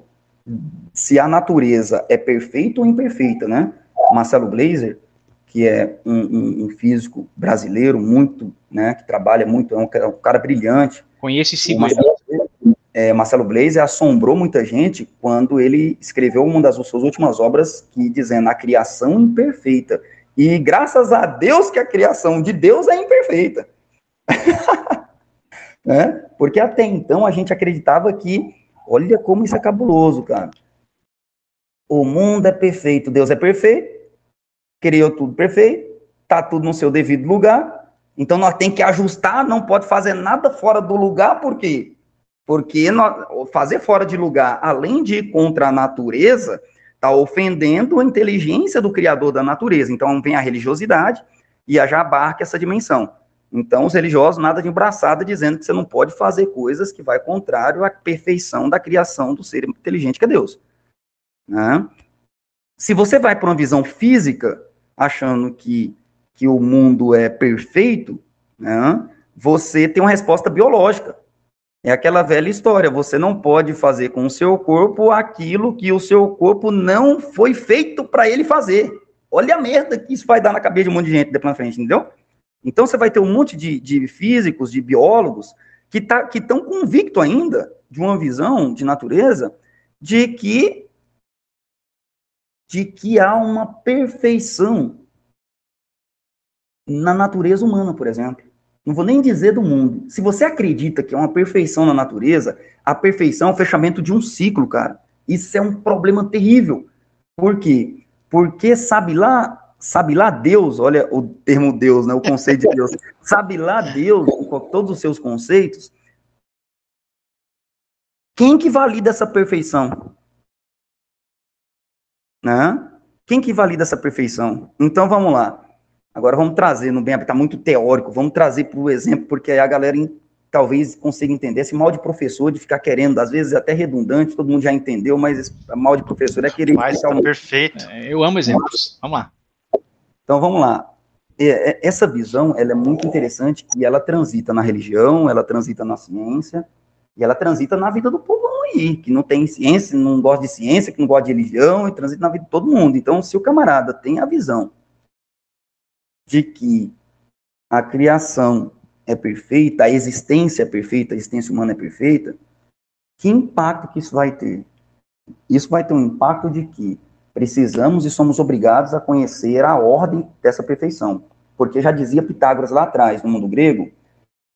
se a natureza é perfeita ou imperfeita, né? Marcelo Glazer, que é um, um, um físico brasileiro muito, né, que trabalha muito, é um, é um cara brilhante. Conheço esse Marcelo, é, Marcelo assombrou muita gente quando ele escreveu uma das suas últimas obras, que dizendo a criação imperfeita. E graças a Deus que a criação de Deus é imperfeita. é? Porque até então a gente acreditava que, olha como isso é cabuloso, cara. O mundo é perfeito, Deus é perfeito, criou tudo perfeito, tá tudo no seu devido lugar. Então nós tem que ajustar, não pode fazer nada fora do lugar, por quê? Porque fazer fora de lugar, além de ir contra a natureza, está ofendendo a inteligência do Criador da natureza. Então vem a religiosidade e já abarca essa dimensão. Então, os religiosos, nada de embraçada, dizendo que você não pode fazer coisas que vai contrário à perfeição da criação do ser inteligente que é Deus. Né? Se você vai para uma visão física, achando que, que o mundo é perfeito, né, você tem uma resposta biológica. É aquela velha história, você não pode fazer com o seu corpo aquilo que o seu corpo não foi feito para ele fazer. Olha a merda que isso vai dar na cabeça de um monte de gente depois na frente, entendeu? Então você vai ter um monte de, de físicos, de biólogos, que tá, estão convictos ainda de uma visão de natureza de que, de que há uma perfeição na natureza humana, por exemplo. Não vou nem dizer do mundo. Se você acredita que é uma perfeição na natureza, a perfeição é o fechamento de um ciclo, cara. Isso é um problema terrível. Por quê? Porque sabe lá, sabe lá Deus, olha o termo Deus, né, o conceito de Deus. Sabe lá Deus, com todos os seus conceitos, quem que valida essa perfeição? Né? Quem que valida essa perfeição? Então vamos lá. Agora vamos trazer, no bem, está muito teórico, vamos trazer para o exemplo, porque aí a galera talvez consiga entender. Esse mal de professor, de ficar querendo, às vezes até redundante, todo mundo já entendeu, mas esse mal de professor é querer. Mas tá um... perfeito. É, eu amo exemplos. Vamos lá. Então vamos lá. É, é, essa visão ela é muito interessante e ela transita na religião, ela transita na ciência e ela transita na vida do povo aí, que não tem ciência, não gosta de ciência, que não gosta de religião e transita na vida de todo mundo. Então, se o camarada tem a visão de que a criação é perfeita, a existência é perfeita, a existência humana é perfeita, que impacto que isso vai ter? Isso vai ter um impacto de que Precisamos e somos obrigados a conhecer a ordem dessa perfeição. Porque já dizia Pitágoras lá atrás, no mundo grego,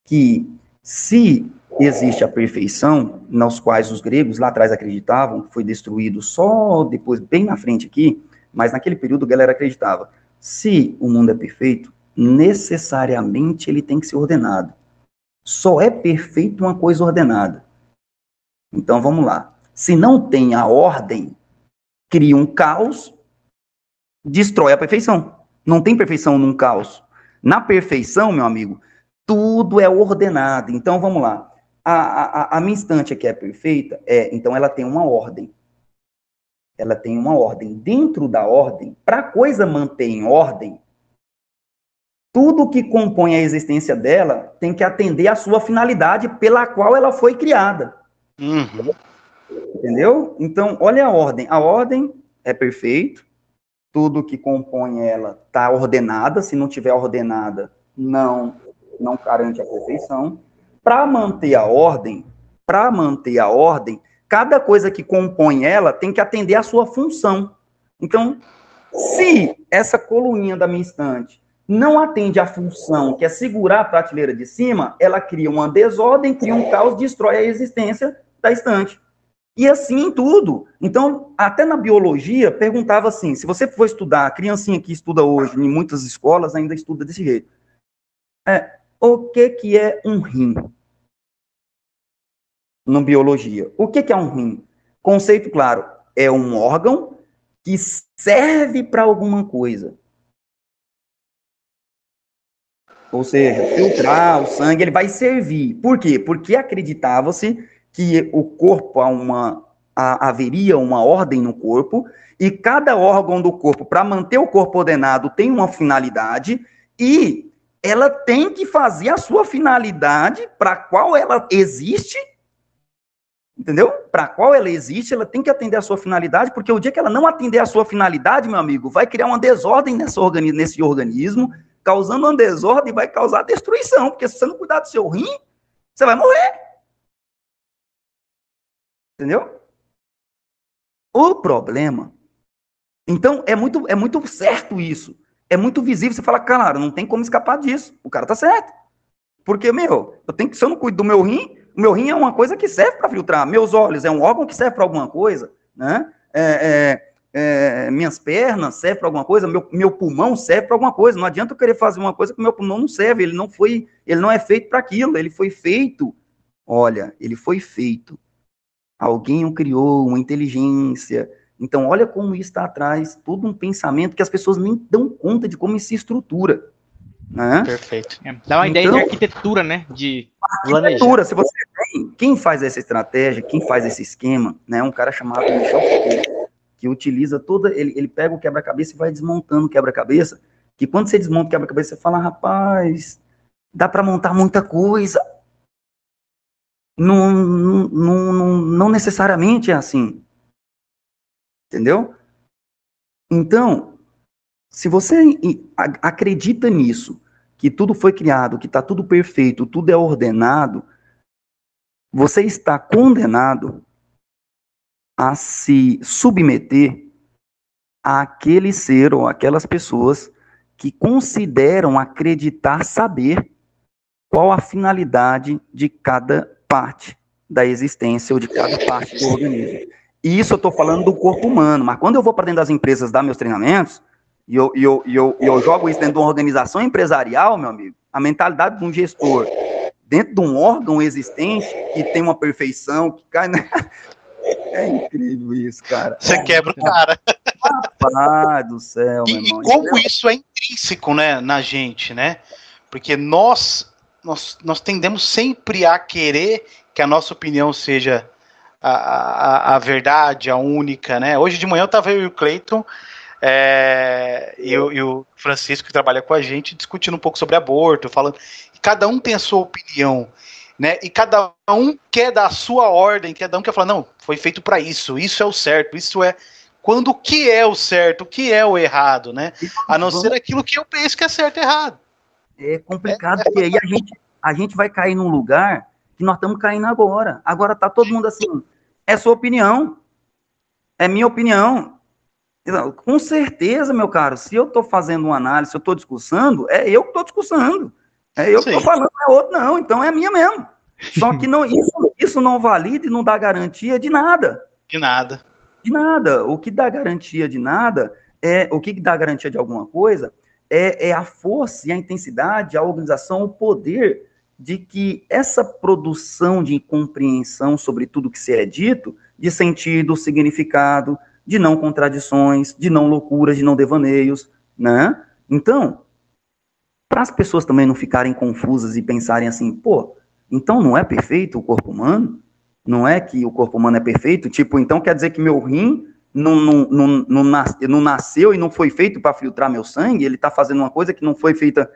que se existe a perfeição, nos quais os gregos lá atrás acreditavam, foi destruído só depois, bem na frente aqui, mas naquele período a galera acreditava. Se o mundo é perfeito, necessariamente ele tem que ser ordenado. Só é perfeito uma coisa ordenada. Então vamos lá. Se não tem a ordem, cria um caos, destrói a perfeição. Não tem perfeição num caos. Na perfeição, meu amigo, tudo é ordenado. Então vamos lá. A, a, a minha instante aqui é perfeita? É, então ela tem uma ordem. Ela tem uma ordem. Dentro da ordem, para a coisa manter em ordem, tudo que compõe a existência dela tem que atender à sua finalidade pela qual ela foi criada. Uhum. Entendeu? Então, olha a ordem. A ordem é perfeito. Tudo que compõe ela está ordenada. Se não tiver ordenada, não não garante a perfeição. Para manter a ordem, para manter a ordem, cada coisa que compõe ela tem que atender à sua função. Então, se essa coluninha da minha estante não atende à função que é segurar a prateleira de cima, ela cria uma desordem, cria um caos, destrói a existência da estante. E assim em tudo. Então, até na biologia, perguntava assim: se você for estudar, a criancinha que estuda hoje, em muitas escolas ainda estuda desse jeito. É, o que, que é um rim? Na biologia. O que, que é um rim? Conceito claro, é um órgão que serve para alguma coisa. Ou seja, filtrar o sangue, ele vai servir. Por quê? Porque acreditava-se que o corpo, há uma, haveria uma ordem no corpo, e cada órgão do corpo, para manter o corpo ordenado, tem uma finalidade, e ela tem que fazer a sua finalidade para qual ela existe, entendeu? Para qual ela existe, ela tem que atender a sua finalidade, porque o dia que ela não atender a sua finalidade, meu amigo, vai criar uma desordem organi nesse organismo, causando uma desordem vai causar destruição, porque se você não cuidar do seu rim, você vai morrer. Entendeu? O problema. Então, é muito, é muito certo isso é muito visível. Você fala, cara, não tem como escapar disso. O cara tá certo. Porque, meu, eu tenho que, se eu não cuido do meu rim, o meu rim é uma coisa que serve para filtrar. Meus olhos é um órgão que serve para alguma coisa, né? É, é, é, minhas pernas servem para alguma coisa, meu, meu pulmão serve para alguma coisa. Não adianta eu querer fazer uma coisa que o meu pulmão não serve. Ele não foi, ele não é feito para aquilo. Ele foi feito. Olha, ele foi feito. Alguém o criou, uma inteligência, então, olha como isso está atrás, todo um pensamento que as pessoas nem dão conta de como isso se estrutura. Né? Perfeito. É, dá uma então, ideia de então, arquitetura, né? De arquitetura. Se você tem, quem faz essa estratégia, quem faz esse esquema, né? É um cara chamado Michel Foucault, que utiliza toda, ele, ele pega o quebra-cabeça e vai desmontando o quebra-cabeça, que quando você desmonta o quebra-cabeça, você fala, rapaz, dá para montar muita coisa. Não, não, não, não necessariamente é assim. Entendeu? Então, se você acredita nisso, que tudo foi criado, que está tudo perfeito, tudo é ordenado, você está condenado a se submeter àquele ser ou aquelas pessoas que consideram acreditar saber qual a finalidade de cada parte da existência ou de cada parte do organismo. E isso eu estou falando do corpo humano, mas quando eu vou para dentro das empresas dar meus treinamentos, e eu, e eu, e eu, e eu jogo isso dentro de uma organização empresarial, meu amigo, a mentalidade de um gestor dentro de um órgão existente que tem uma perfeição, que cai. Na... É incrível isso, cara. Você quebra o cara. Rapaz do céu, e, irmão. E como isso é intrínseco, né, na gente, né? Porque nós, nós, nós tendemos sempre a querer que a nossa opinião seja a, a, a, verdade, a única, né? Hoje de manhã eu tava eu e o Cleiton é, e, o, e, o Francisco, que trabalha com a gente, discutindo um pouco sobre aborto, falando cada um tem a sua opinião, né? E cada um quer dar a sua ordem, cada um quer falar, não, foi feito para isso, isso é o certo, isso é. Quando o que é o certo, o que é o errado, né? A não ser aquilo que eu penso que é certo e errado. É complicado, é, porque aí a gente, a gente vai cair num lugar que nós estamos caindo agora. Agora tá todo mundo assim, é sua opinião, é minha opinião. Com certeza, meu caro, se eu estou fazendo uma análise, se eu estou discussando, é eu que estou discussando. É eu que estou falando, não é outro, não. Então é minha mesmo. Só que não, isso, isso não valida e não dá garantia de nada. De nada. De nada. O que dá garantia de nada é o que dá garantia de alguma coisa é, é a força e a intensidade, a organização, o poder de que essa produção de compreensão sobre tudo que se é dito, de sentido, significado, de não contradições, de não loucuras, de não devaneios, né? Então, para as pessoas também não ficarem confusas e pensarem assim, pô, então não é perfeito o corpo humano? Não é que o corpo humano é perfeito? Tipo, então quer dizer que meu rim não, não, não, não, não nasceu e não foi feito para filtrar meu sangue? Ele está fazendo uma coisa que não foi feita.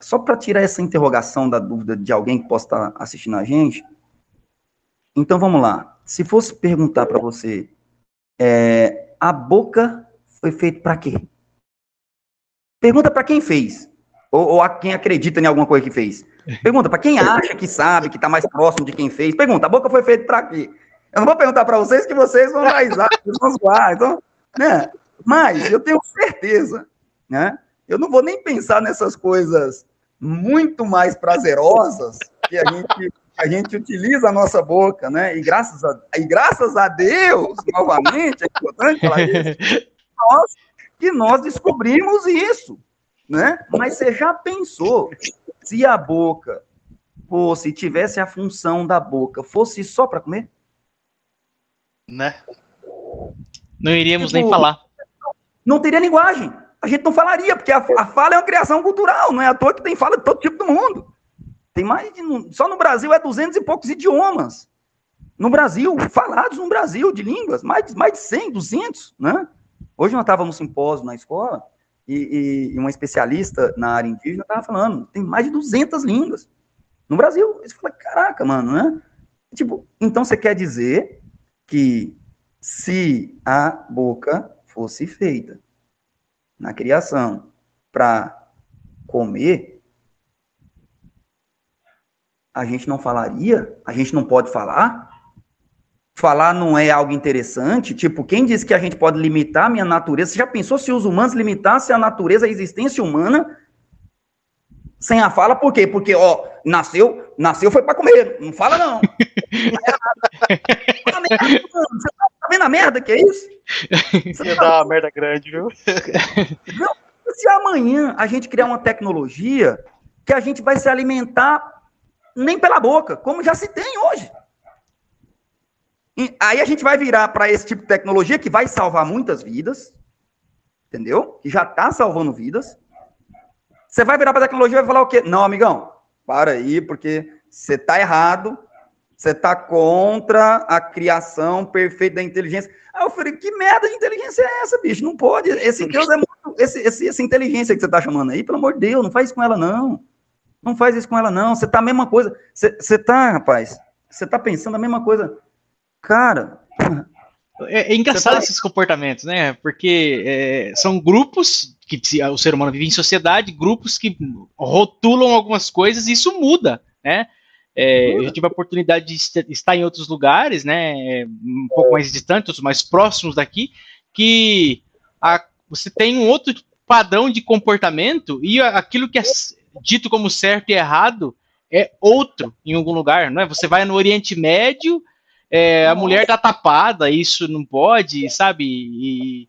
Só para tirar essa interrogação da dúvida de alguém que possa estar tá assistindo a gente. Então vamos lá. Se fosse perguntar para você, é, a boca foi feita para quê? Pergunta para quem fez. Ou, ou, a quem acredita em alguma coisa que fez. Pergunta para quem acha que sabe, que está mais próximo de quem fez. Pergunta, a boca foi feita para quê? Eu não vou perguntar para vocês que vocês vão risada, vão zoar. Então, né? Mas eu tenho certeza, né? Eu não vou nem pensar nessas coisas muito mais prazerosas que a gente, a gente utiliza a nossa boca, né? E graças a, e graças a Deus, novamente, é importante falar isso, nós, que nós descobrimos isso, né? Mas você já pensou se a boca fosse, tivesse a função da boca, fosse só para comer? Né? Não iríamos tipo, nem falar. Não teria linguagem. A gente não falaria, porque a, a, fala é uma criação cultural, não é à toa que tem fala de todo tipo do mundo. Tem mais de, só no Brasil é duzentos e poucos idiomas. No Brasil, falados no Brasil, de línguas, mais, mais de 100, 200, né? Hoje nós estávamos no simpósio na escola, e, e, e uma especialista na área indígena estava falando, tem mais de 200 línguas no Brasil. Você fala, caraca, mano, né? Tipo, então você quer dizer que se a boca fosse feita na criação para comer, a gente não falaria? A gente não pode falar? Falar não é algo interessante? Tipo, quem disse que a gente pode limitar a minha natureza? Você já pensou se os humanos limitassem a natureza, a existência humana sem a fala? Por quê? Porque, ó, nasceu, nasceu foi para comer. Não fala, não. Você tá vendo a merda que é isso? Você tá... uma merda grande, viu? Não, se amanhã a gente criar uma tecnologia que a gente vai se alimentar nem pela boca, como já se tem hoje. E aí a gente vai virar para esse tipo de tecnologia que vai salvar muitas vidas, entendeu? Que já está salvando vidas. Você vai virar para a tecnologia e vai falar o quê? Não, amigão, para aí, porque você está errado, você está contra a criação perfeita da inteligência. Aí eu falei, que merda de inteligência é essa, bicho? Não pode. Esse Deus é muito. Esse, esse, essa inteligência que você está chamando aí, pelo amor de Deus, não faz com ela, não. Não faz isso com ela, não. Você está a mesma coisa. Você, você tá, rapaz, você está pensando a mesma coisa. Cara. É, é engraçado tá... esses comportamentos, né? Porque é, são grupos que o ser humano vive em sociedade, grupos que rotulam algumas coisas e isso muda, né? É, eu já tive a oportunidade de estar em outros lugares, né, um pouco mais distantes, mais próximos daqui, que a, você tem um outro padrão de comportamento e aquilo que é dito como certo e errado é outro em algum lugar, não é? Você vai no Oriente Médio, é, a mulher tá tapada, isso não pode, sabe? E...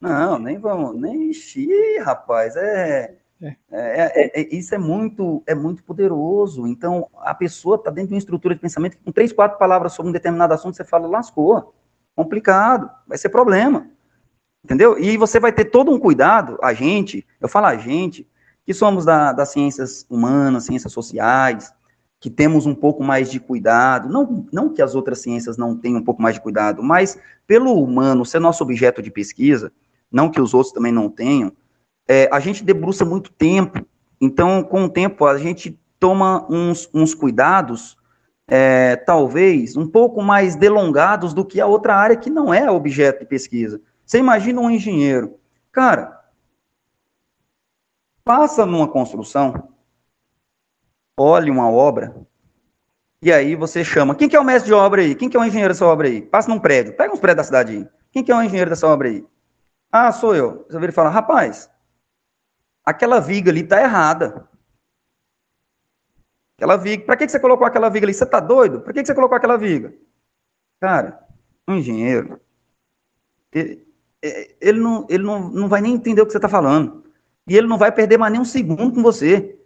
Não, nem vamos, nem encher, rapaz, é é. é. É, é, isso é muito, é muito poderoso. Então, a pessoa está dentro de uma estrutura de pensamento que com três, quatro palavras sobre um determinado assunto você fala, lascou. Complicado, vai ser problema. Entendeu? E você vai ter todo um cuidado, a gente, eu falo a gente, que somos da, das ciências humanas, ciências sociais, que temos um pouco mais de cuidado, não, não que as outras ciências não tenham um pouco mais de cuidado, mas pelo humano ser nosso objeto de pesquisa, não que os outros também não tenham, é, a gente debruça muito tempo, então, com o tempo, a gente toma uns, uns cuidados, é, talvez, um pouco mais delongados do que a outra área que não é objeto de pesquisa. Você imagina um engenheiro. Cara, passa numa construção, olhe uma obra, e aí você chama. Quem que é o mestre de obra aí? Quem que é o engenheiro dessa obra aí? Passa num prédio. Pega uns prédios da cidade aí. Quem que é o engenheiro dessa obra aí? Ah, sou eu. Você vira e fala, rapaz, aquela viga ali tá errada. Aquela viga. Para que, que você colocou aquela viga ali? Você tá doido? Para que, que você colocou aquela viga? Cara, um engenheiro, ele, ele, não, ele não, não vai nem entender o que você está falando. E ele não vai perder mais nem um segundo com você.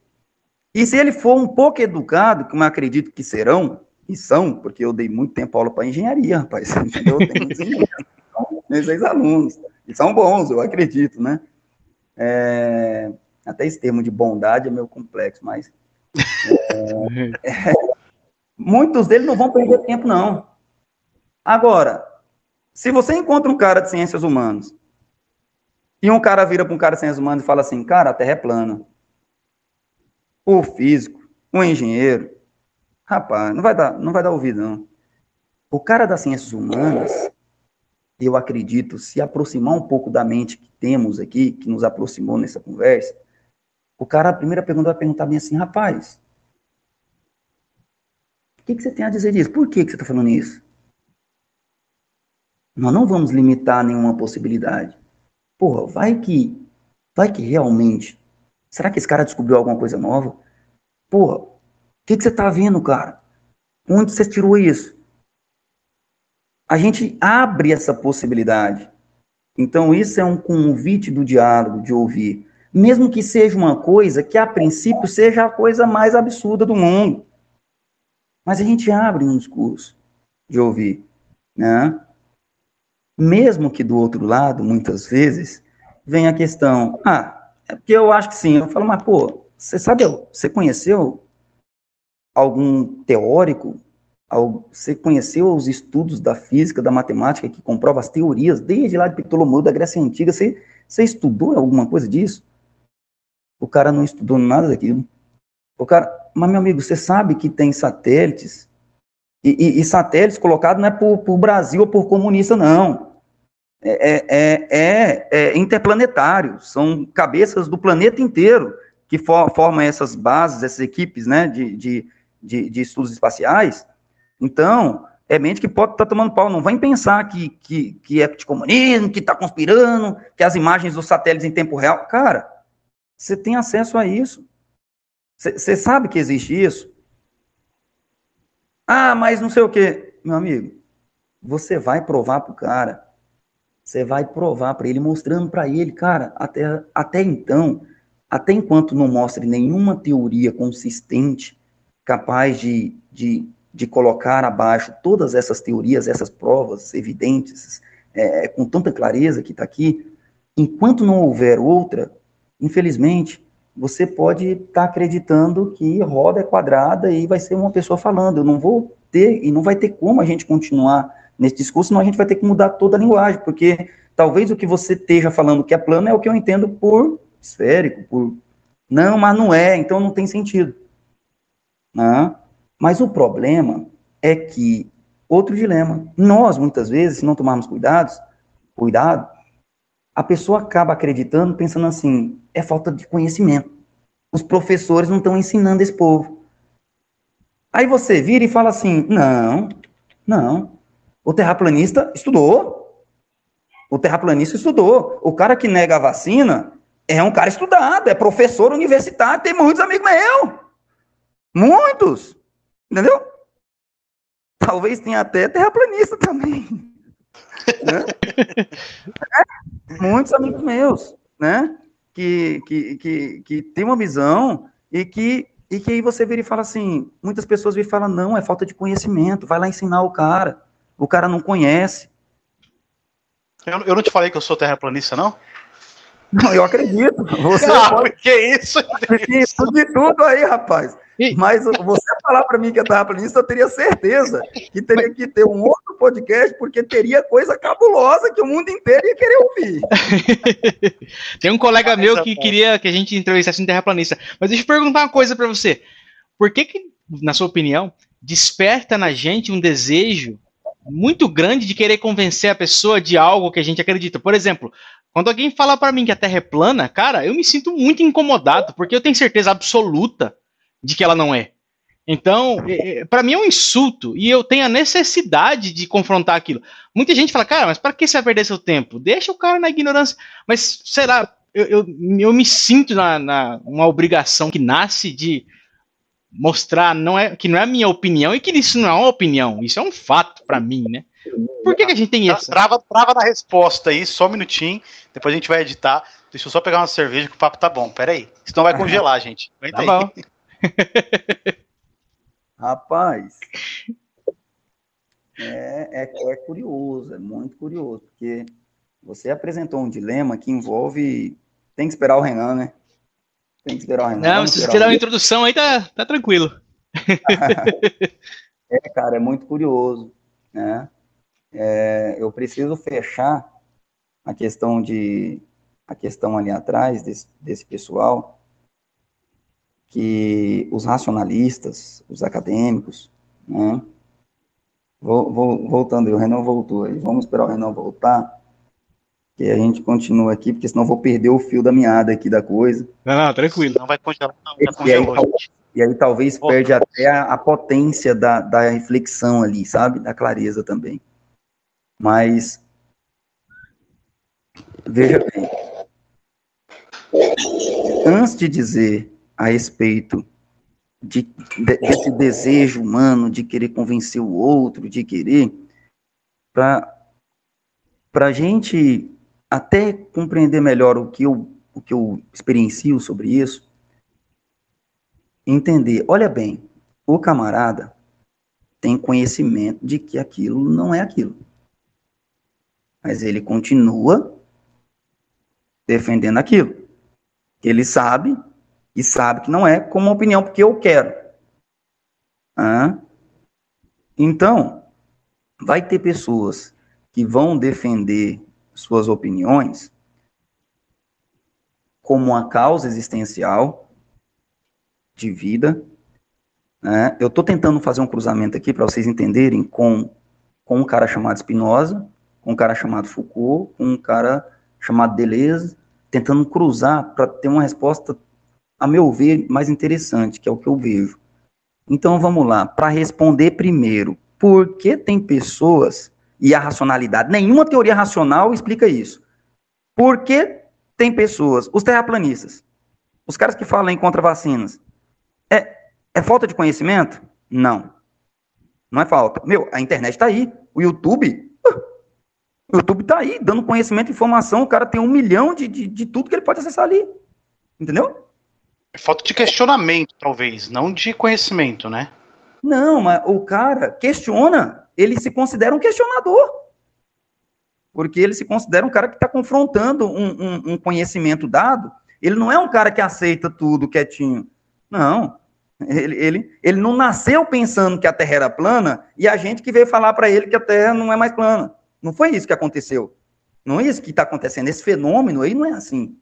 E se ele for um pouco educado, como eu acredito que serão, e são, porque eu dei muito tempo aula para engenharia, rapaz, entendeu? Engenheiros, meus ex-alunos, e são bons, eu acredito, né? É, até esse termo de bondade é meio complexo, mas é, é, muitos deles não vão perder tempo, não. Agora, se você encontra um cara de ciências humanas e um cara vira para um cara ciências humanas e fala assim, cara, a Terra é plana. O físico, o engenheiro, rapaz, não vai dar, não vai dar ouvido, não. O cara das ciências humanas, eu acredito, se aproximar um pouco da mente que temos aqui, que nos aproximou nessa conversa, o cara, a primeira pergunta vai perguntar bem assim, rapaz, o que, que você tem a dizer disso? Por que, que você está falando isso? Nós não vamos limitar nenhuma possibilidade. Porra, vai que, vai que realmente, será que esse cara descobriu alguma coisa nova? Porra, o que, que você está vendo, cara? Onde você tirou isso? A gente abre essa possibilidade. Então, isso é um convite do diálogo, de ouvir mesmo que seja uma coisa que a princípio seja a coisa mais absurda do mundo. Mas a gente abre um discurso de ouvir, né? Mesmo que do outro lado, muitas vezes, vem a questão, ah, é porque eu acho que sim. Eu falo, mas pô, você sabe, você conheceu algum teórico? Você conheceu os estudos da física, da matemática que comprova as teorias desde lá de Ptolomeu, da Grécia Antiga? Você, você estudou alguma coisa disso? O cara não estudou nada daquilo. O cara, mas meu amigo, você sabe que tem satélites e, e, e satélites colocados não é por, por Brasil ou por comunista, não. É, é, é, é, é interplanetário, são cabeças do planeta inteiro que for, formam essas bases, essas equipes né, de, de, de, de estudos espaciais. Então, é mente que pode estar tá tomando pau. Não vai pensar que, que, que é de comunismo, que está conspirando, que as imagens dos satélites em tempo real. Cara, você tem acesso a isso. Você sabe que existe isso? Ah, mas não sei o quê. Meu amigo, você vai provar para o cara. Você vai provar para ele, mostrando para ele, cara, até, até então, até enquanto não mostre nenhuma teoria consistente capaz de, de, de colocar abaixo todas essas teorias, essas provas evidentes, é, com tanta clareza que está aqui, enquanto não houver outra, infelizmente, você pode estar tá acreditando que roda é quadrada e vai ser uma pessoa falando. Eu não vou ter, e não vai ter como a gente continuar nesse discurso, senão a gente vai ter que mudar toda a linguagem, porque talvez o que você esteja falando que é plano é o que eu entendo por esférico, por. Não, mas não é, então não tem sentido. Né? Mas o problema é que, outro dilema, nós, muitas vezes, se não tomarmos cuidados, cuidado, a pessoa acaba acreditando, pensando assim, é falta de conhecimento. Os professores não estão ensinando esse povo. Aí você vira e fala assim: não, não. O terraplanista estudou. O terraplanista estudou. O cara que nega a vacina é um cara estudado, é professor universitário, tem muitos amigos meus. Muitos. Entendeu? Talvez tenha até terraplanista também. né? é, muitos amigos meus, né? Que, que, que, que tem uma visão e que, e que aí você vira e fala assim, muitas pessoas viram e falam, não, é falta de conhecimento, vai lá ensinar o cara, o cara não conhece. Eu, eu não te falei que eu sou terraplanista, não? Não, eu acredito. Você ah, pode... que isso? Isso de tudo aí, rapaz. Mas você falar para mim que é terraplanista, eu teria certeza que teria que ter um outro podcast, porque teria coisa cabulosa que o mundo inteiro ia querer ouvir. Tem um colega meu que queria que a gente entrevistasse um terraplanista. Mas deixa eu perguntar uma coisa para você. Por que, que, na sua opinião, desperta na gente um desejo muito grande de querer convencer a pessoa de algo que a gente acredita? Por exemplo, quando alguém fala para mim que a Terra é plana, cara, eu me sinto muito incomodado, porque eu tenho certeza absoluta de que ela não é. Então, para mim é um insulto e eu tenho a necessidade de confrontar aquilo. Muita gente fala, cara, mas para que você vai perder seu tempo? Deixa o cara na ignorância. Mas, sei lá, eu, eu, eu me sinto na, na uma obrigação que nasce de mostrar não é, que não é a minha opinião e que isso não é uma opinião, isso é um fato para mim, né? Por que, que a gente tem isso? Trava, trava na resposta aí, só um minutinho, depois a gente vai editar. Deixa eu só pegar uma cerveja que o papo tá bom. Pera aí. Senão vai congelar, gente. tá bom. Rapaz, é, é, é, curioso, é muito curioso, porque você apresentou um dilema que envolve. Tem que esperar o Renan, né? Tem que esperar o Renan. Não, se esperar uma introdução aí tá, tá tranquilo. é, cara, é muito curioso, né? É, eu preciso fechar a questão de a questão ali atrás desse, desse pessoal que os racionalistas, os acadêmicos, né? Vou, vou, voltando, o Renan voltou aí, vamos esperar o Renan voltar, que a gente continua aqui, porque senão eu vou perder o fio da meada aqui da coisa. Não, não, tranquilo. Não vai congelar. Não, e, aí, e, aí, talvez oh. perde até a, a, potência da, da reflexão ali, sabe? Da clareza também. Mas, veja bem, antes de dizer a respeito de, de, desse desejo humano de querer convencer o outro, de querer, para a gente até compreender melhor o que, eu, o que eu experiencio sobre isso, entender, olha bem, o camarada tem conhecimento de que aquilo não é aquilo. Mas ele continua defendendo aquilo. Ele sabe e sabe que não é como opinião porque eu quero. Ah, então, vai ter pessoas que vão defender suas opiniões como uma causa existencial de vida. Né? Eu estou tentando fazer um cruzamento aqui para vocês entenderem com, com um cara chamado Spinoza, com um cara chamado Foucault, com um cara chamado Deleuze, tentando cruzar para ter uma resposta a meu ver, mais interessante, que é o que eu vejo. Então vamos lá, para responder primeiro, por que tem pessoas e a racionalidade? Nenhuma teoria racional explica isso. Por que tem pessoas, os terraplanistas, os caras que falam em contra vacinas, é, é falta de conhecimento? Não. Não é falta. Meu, a internet está aí, o YouTube, o YouTube está aí, dando conhecimento e informação, o cara tem um milhão de, de, de tudo que ele pode acessar ali. Entendeu? É falta de questionamento, talvez, não de conhecimento, né? Não, mas o cara questiona, ele se considera um questionador. Porque ele se considera um cara que está confrontando um, um, um, conhecimento dado. Ele não é um cara que aceita tudo quietinho. Não. Ele, ele, ele não nasceu pensando que a Terra era plana e a gente que veio falar para ele que a Terra não é mais plana. Não foi isso que aconteceu. Não é isso que está acontecendo. Esse fenômeno aí não é assim.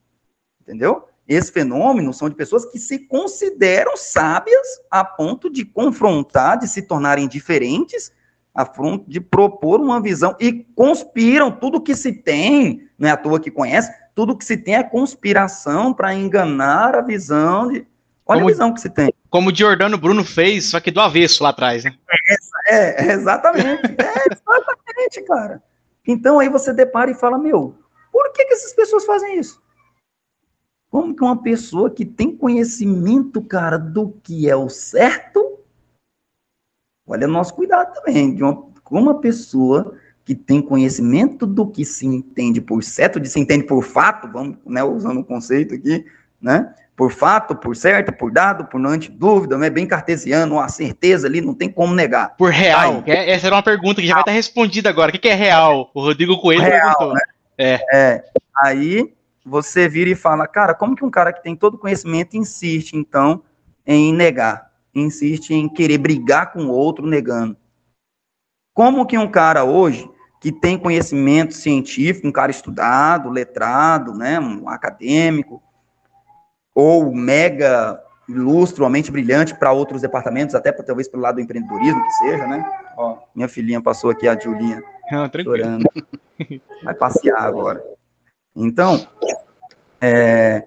Entendeu? Esses fenômenos são de pessoas que se consideram sábias a ponto de confrontar, de se tornarem diferentes, a ponto de propor uma visão e conspiram tudo que se tem, não é à toa que conhece, tudo que se tem é conspiração para enganar a visão de. Olha como, a visão que se tem. Como o Giordano Bruno fez, só que do avesso lá atrás, né? É, é exatamente. é, exatamente, cara. Então aí você depara e fala, meu, por que, que essas pessoas fazem isso? Como que uma pessoa que tem conhecimento, cara, do que é o certo, olha nosso cuidado também, de uma, uma pessoa que tem conhecimento do que se entende por certo, de se entende por fato, vamos, né, usando o um conceito aqui, né, por fato, por certo, por dado, por não dúvida, é bem cartesiano, a certeza ali, não tem como negar. Por real, Aí, essa era uma pergunta que já vai estar respondida agora, o que é real? O Rodrigo Coelho real, perguntou. Né? É. é. Aí você vira e fala, cara, como que um cara que tem todo conhecimento insiste, então, em negar? Insiste em querer brigar com o outro negando? Como que um cara hoje, que tem conhecimento científico, um cara estudado, letrado, né, um acadêmico, ou mega ilustre, brilhante para outros departamentos, até pra, talvez pelo lado do empreendedorismo, que seja, né? Ó, minha filhinha passou aqui, a Julinha, Não, chorando. Vai passear agora. Então, é,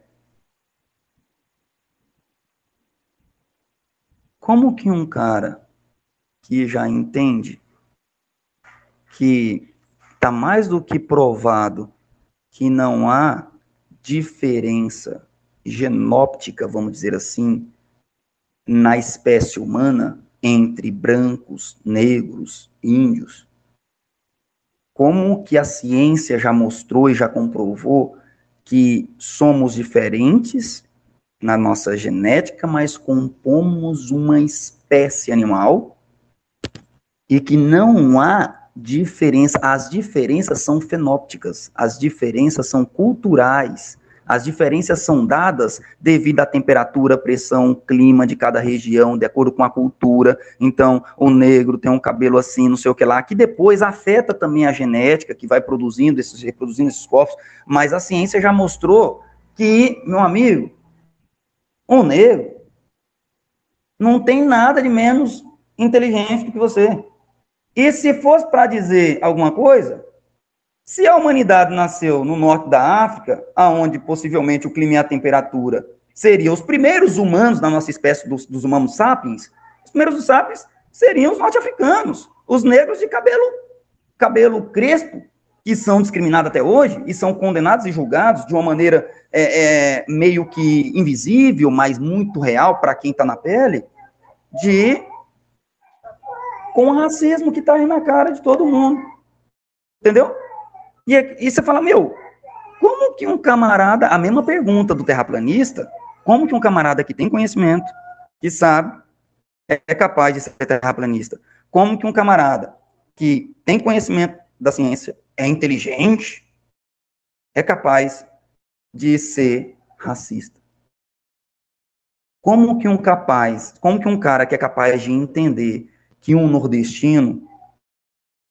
como que um cara que já entende que está mais do que provado que não há diferença genóptica, vamos dizer assim, na espécie humana entre brancos, negros, índios. Como que a ciência já mostrou e já comprovou que somos diferentes na nossa genética, mas compomos uma espécie animal e que não há diferença, as diferenças são fenópticas, as diferenças são culturais, as diferenças são dadas devido à temperatura, pressão, clima de cada região, de acordo com a cultura. Então, o negro tem um cabelo assim, não sei o que lá, que depois afeta também a genética, que vai produzindo esses, reproduzindo esses corpos. Mas a ciência já mostrou que, meu amigo, o negro não tem nada de menos inteligente do que você. E se fosse para dizer alguma coisa, se a humanidade nasceu no norte da África, aonde possivelmente o clima e a temperatura seriam os primeiros humanos da nossa espécie dos, dos humanos sapiens, os primeiros sapiens seriam os norte-africanos, os negros de cabelo cabelo crespo, que são discriminados até hoje e são condenados e julgados de uma maneira é, é, meio que invisível, mas muito real para quem está na pele, de com o racismo que está aí na cara de todo mundo. Entendeu? E, e você fala, meu, como que um camarada, a mesma pergunta do terraplanista, como que um camarada que tem conhecimento, que sabe, é, é capaz de ser terraplanista? Como que um camarada que tem conhecimento da ciência, é inteligente, é capaz de ser racista? Como que um capaz, como que um cara que é capaz de entender que um nordestino,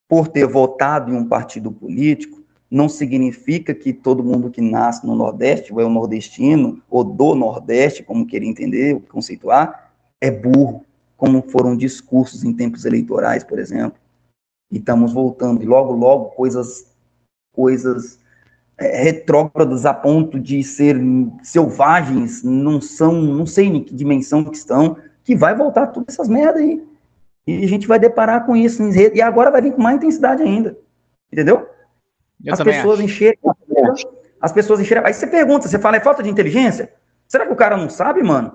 por ter votado em um partido político, não significa que todo mundo que nasce no Nordeste, ou é o nordestino, ou do Nordeste, como querer entender, conceituar, é burro, como foram discursos em tempos eleitorais, por exemplo. E estamos voltando, e logo, logo, coisas, coisas é, retrógradas a ponto de ser selvagens, não são, não sei em que dimensão que estão, que vai voltar todas essas merdas aí. E a gente vai deparar com isso, e agora vai vir com mais intensidade ainda. Entendeu? Eu as pessoas encherem as pessoas encherem. Aí você pergunta, você fala, é falta de inteligência? Será que o cara não sabe, mano?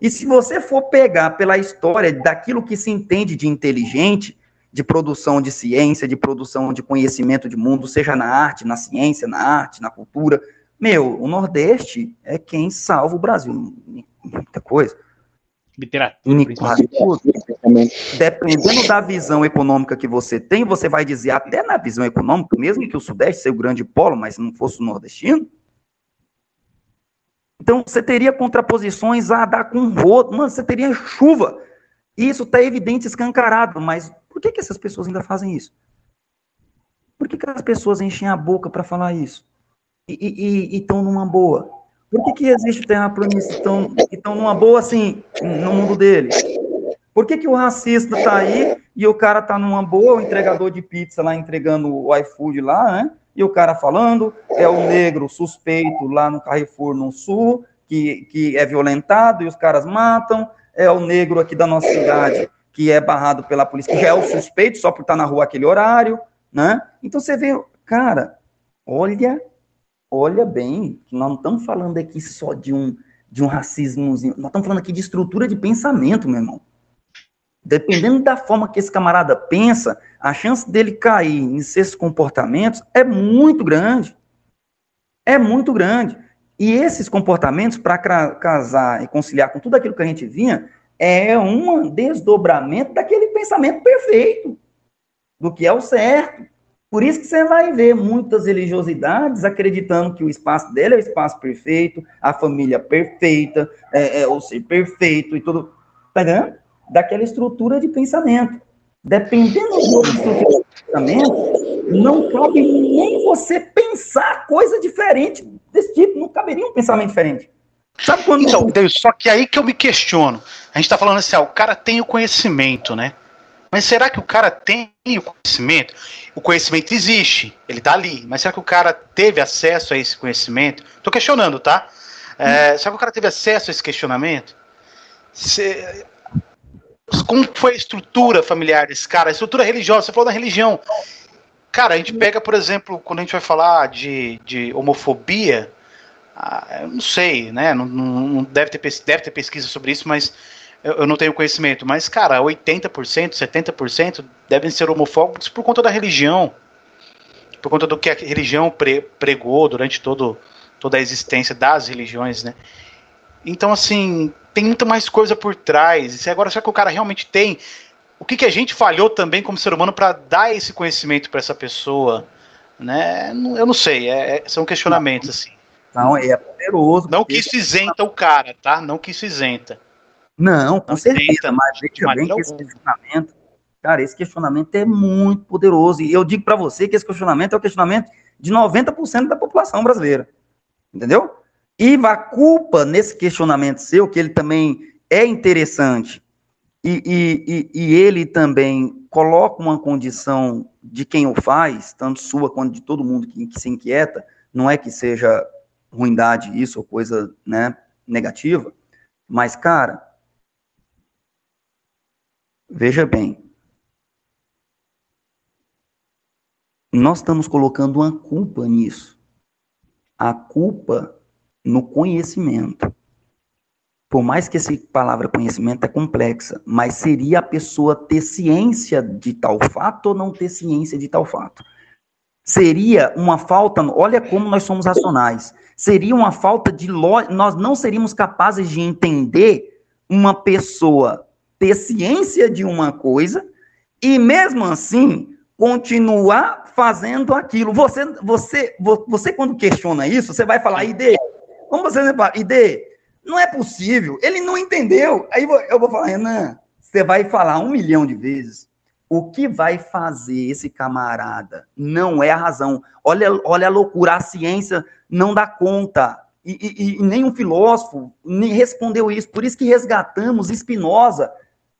E se você for pegar pela história daquilo que se entende de inteligente, de produção de ciência, de produção de conhecimento de mundo, seja na arte, na ciência, na arte, na cultura, meu, o Nordeste é quem salva o Brasil. Muita coisa. Literatura. Dependendo da visão econômica que você tem, você vai dizer, até na visão econômica, mesmo que o Sudeste seja o grande polo, mas não fosse o nordestino. Então, você teria contraposições a dar com rodo, mano, você teria chuva. Isso está evidente, escancarado, mas por que, que essas pessoas ainda fazem isso? Por que, que as pessoas enchem a boca para falar isso? E estão numa boa? Por que, que existe terraplanistas tão, que estão numa boa assim, no mundo dele? Por que, que o racista está aí e o cara está numa boa, o entregador de pizza lá entregando o iFood lá, né? E o cara falando, é o negro suspeito lá no Carrefour no Sul, que, que é violentado e os caras matam, é o negro aqui da nossa cidade que é barrado pela polícia, que já é o suspeito só por estar na rua aquele horário, né? Então você vê, cara, olha olha bem, que nós não estamos falando aqui só de um, de um racismozinho, nós estamos falando aqui de estrutura de pensamento, meu irmão. Dependendo da forma que esse camarada pensa, a chance dele cair em esses comportamentos é muito grande. É muito grande. E esses comportamentos, para casar e conciliar com tudo aquilo que a gente vinha, é um desdobramento daquele pensamento perfeito, do que é o certo. Por isso que você vai ver muitas religiosidades acreditando que o espaço dele é o espaço perfeito, a família perfeita, é, é, o ser perfeito e tudo. Tá entendendo? Daquela estrutura de pensamento. Dependendo do estrutura de pensamento, não cabe nem você pensar coisa diferente desse tipo. Não caberia um pensamento diferente. Sabe quando. Então, só que aí que eu me questiono. A gente tá falando assim, ah, o cara tem o conhecimento, né? Mas será que o cara tem o conhecimento? O conhecimento existe, ele está ali. Mas será que o cara teve acesso a esse conhecimento? Estou questionando, tá? É, hum. Será que o cara teve acesso a esse questionamento? Se, como foi a estrutura familiar desse cara, a estrutura religiosa, você falou da religião. Cara, a gente pega, por exemplo, quando a gente vai falar de, de homofobia, ah, eu não sei, né? Não, não, deve, ter, deve ter pesquisa sobre isso, mas eu, eu não tenho conhecimento. Mas, cara, 80%, 70% devem ser homofóbicos por conta da religião. Por conta do que a religião pre, pregou durante todo, toda a existência das religiões, né? Então, assim, tem muito mais coisa por trás. E agora, será que o cara realmente tem o que, que a gente falhou também como ser humano para dar esse conhecimento para essa pessoa? Né? Eu não sei, é, é são questionamentos assim. Não, é poderoso. Não que isso isenta o cara, tá? Não que isso isenta. Não, com não certeza, mas veja bem que esse questionamento, cara, esse questionamento é muito poderoso. E eu digo para você que esse questionamento é o questionamento de 90% da população brasileira. Entendeu? E a culpa nesse questionamento seu, que ele também é interessante, e, e, e, ele também coloca uma condição de quem o faz, tanto sua quanto de todo mundo que, que se inquieta, não é que seja ruindade isso ou coisa né, negativa, mas, cara, veja bem, nós estamos colocando uma culpa nisso. A culpa no conhecimento por mais que essa palavra conhecimento é complexa, mas seria a pessoa ter ciência de tal fato ou não ter ciência de tal fato? Seria uma falta, olha como nós somos racionais, seria uma falta de lógica, nós não seríamos capazes de entender uma pessoa ter ciência de uma coisa e mesmo assim continuar fazendo aquilo. Você, você, você quando questiona isso, você vai falar, ID, como você vai falar, ID, não é possível. Ele não entendeu. Aí eu vou falar, Renan, você vai falar um milhão de vezes. O que vai fazer esse camarada não é a razão. Olha, olha a loucura, a ciência não dá conta. E, e, e nenhum filósofo nem respondeu isso. Por isso que resgatamos Spinoza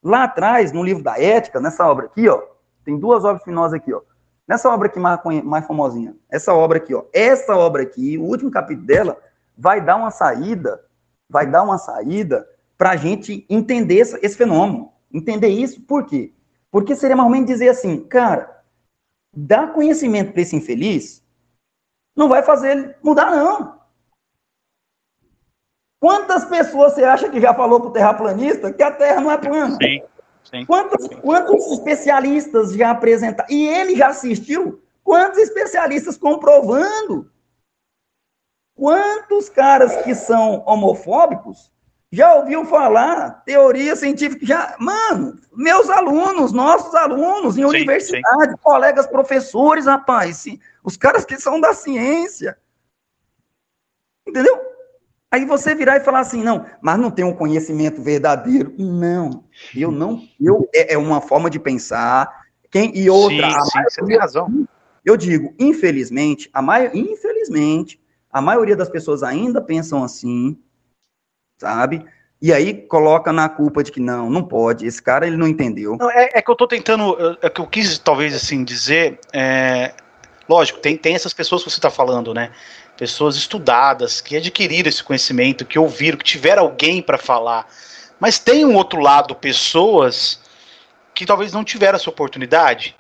lá atrás, no livro da Ética, nessa obra aqui, ó. Tem duas obras Spinoza aqui, ó. Nessa obra aqui mais, mais famosinha, essa obra aqui, ó. Essa obra aqui, o último capítulo dela, vai dar uma saída vai dar uma saída para a gente entender esse, fenômeno. Entender isso, por quê? Porque seria mais ou menos dizer assim, cara, dar conhecimento para esse infeliz não vai fazer ele mudar, não. Quantas pessoas você acha que já falou para o terraplanista que a Terra não é plana? Sim, sim. Quantos, quantos especialistas já apresentaram? E ele já assistiu? Quantos especialistas comprovando Quantos caras que são homofóbicos já ouviu falar teoria científica? Já, mano, meus alunos, nossos alunos em sim, universidade, sim. colegas professores, rapaz, sim, os caras que são da ciência. Entendeu? Aí você virar e falar assim, não, mas não tem um conhecimento verdadeiro. Não, eu não, eu é, é uma forma de pensar. Quem e outra, sim, sim, você tem razão. Eu digo, infelizmente, a maioria, infelizmente, a maioria das pessoas ainda pensam assim, sabe? E aí coloca na culpa de que não, não pode, esse cara ele não entendeu. Não, é, é, que eu tô tentando, é que eu quis talvez assim dizer, é, lógico, tem, tem essas pessoas que você está falando, né? Pessoas estudadas, que adquiriram esse conhecimento, que ouviram, que tiveram alguém para falar. Mas tem um outro lado, pessoas que talvez não tiveram essa oportunidade,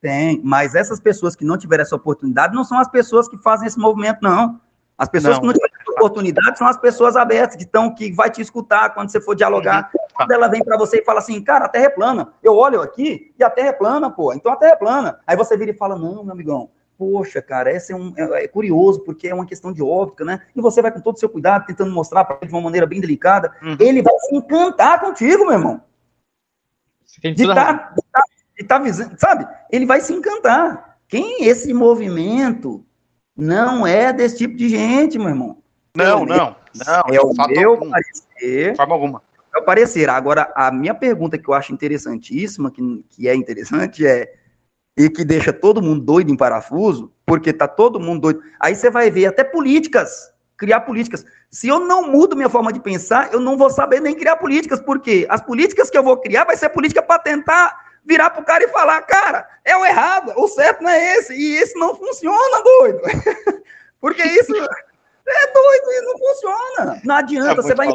tem, mas essas pessoas que não tiveram essa oportunidade não são as pessoas que fazem esse movimento, não. As pessoas não. que não tiveram essa oportunidade são as pessoas abertas, que estão, que vai te escutar quando você for dialogar. Uhum. Quando ela vem para você e fala assim, cara, a Terra é plana. Eu olho aqui e a Terra é plana, pô. Então a Terra é plana. Aí você vira e fala, não, meu amigão, poxa, cara, esse é, um, é, é, curioso, porque é uma questão de óptica, né? E você vai com todo o seu cuidado, tentando mostrar para ele de uma maneira bem delicada. Uhum. Ele vai se encantar contigo, meu irmão. De estar tá, ele tá visando, sabe? Ele vai se encantar. Quem esse movimento não é desse tipo de gente, meu irmão. Não, não, não. É o meu algum. parecer. Forma alguma. É o parecer. Agora, a minha pergunta que eu acho interessantíssima, que, que é interessante, é e que deixa todo mundo doido em parafuso, porque tá todo mundo doido. Aí você vai ver até políticas, criar políticas. Se eu não mudo minha forma de pensar, eu não vou saber nem criar políticas, porque as políticas que eu vou criar vai ser política para tentar virar pro cara e falar, cara, é o errado, o certo não é esse, e esse não funciona, doido. Porque isso é doido e não funciona. Não adianta, é você vai.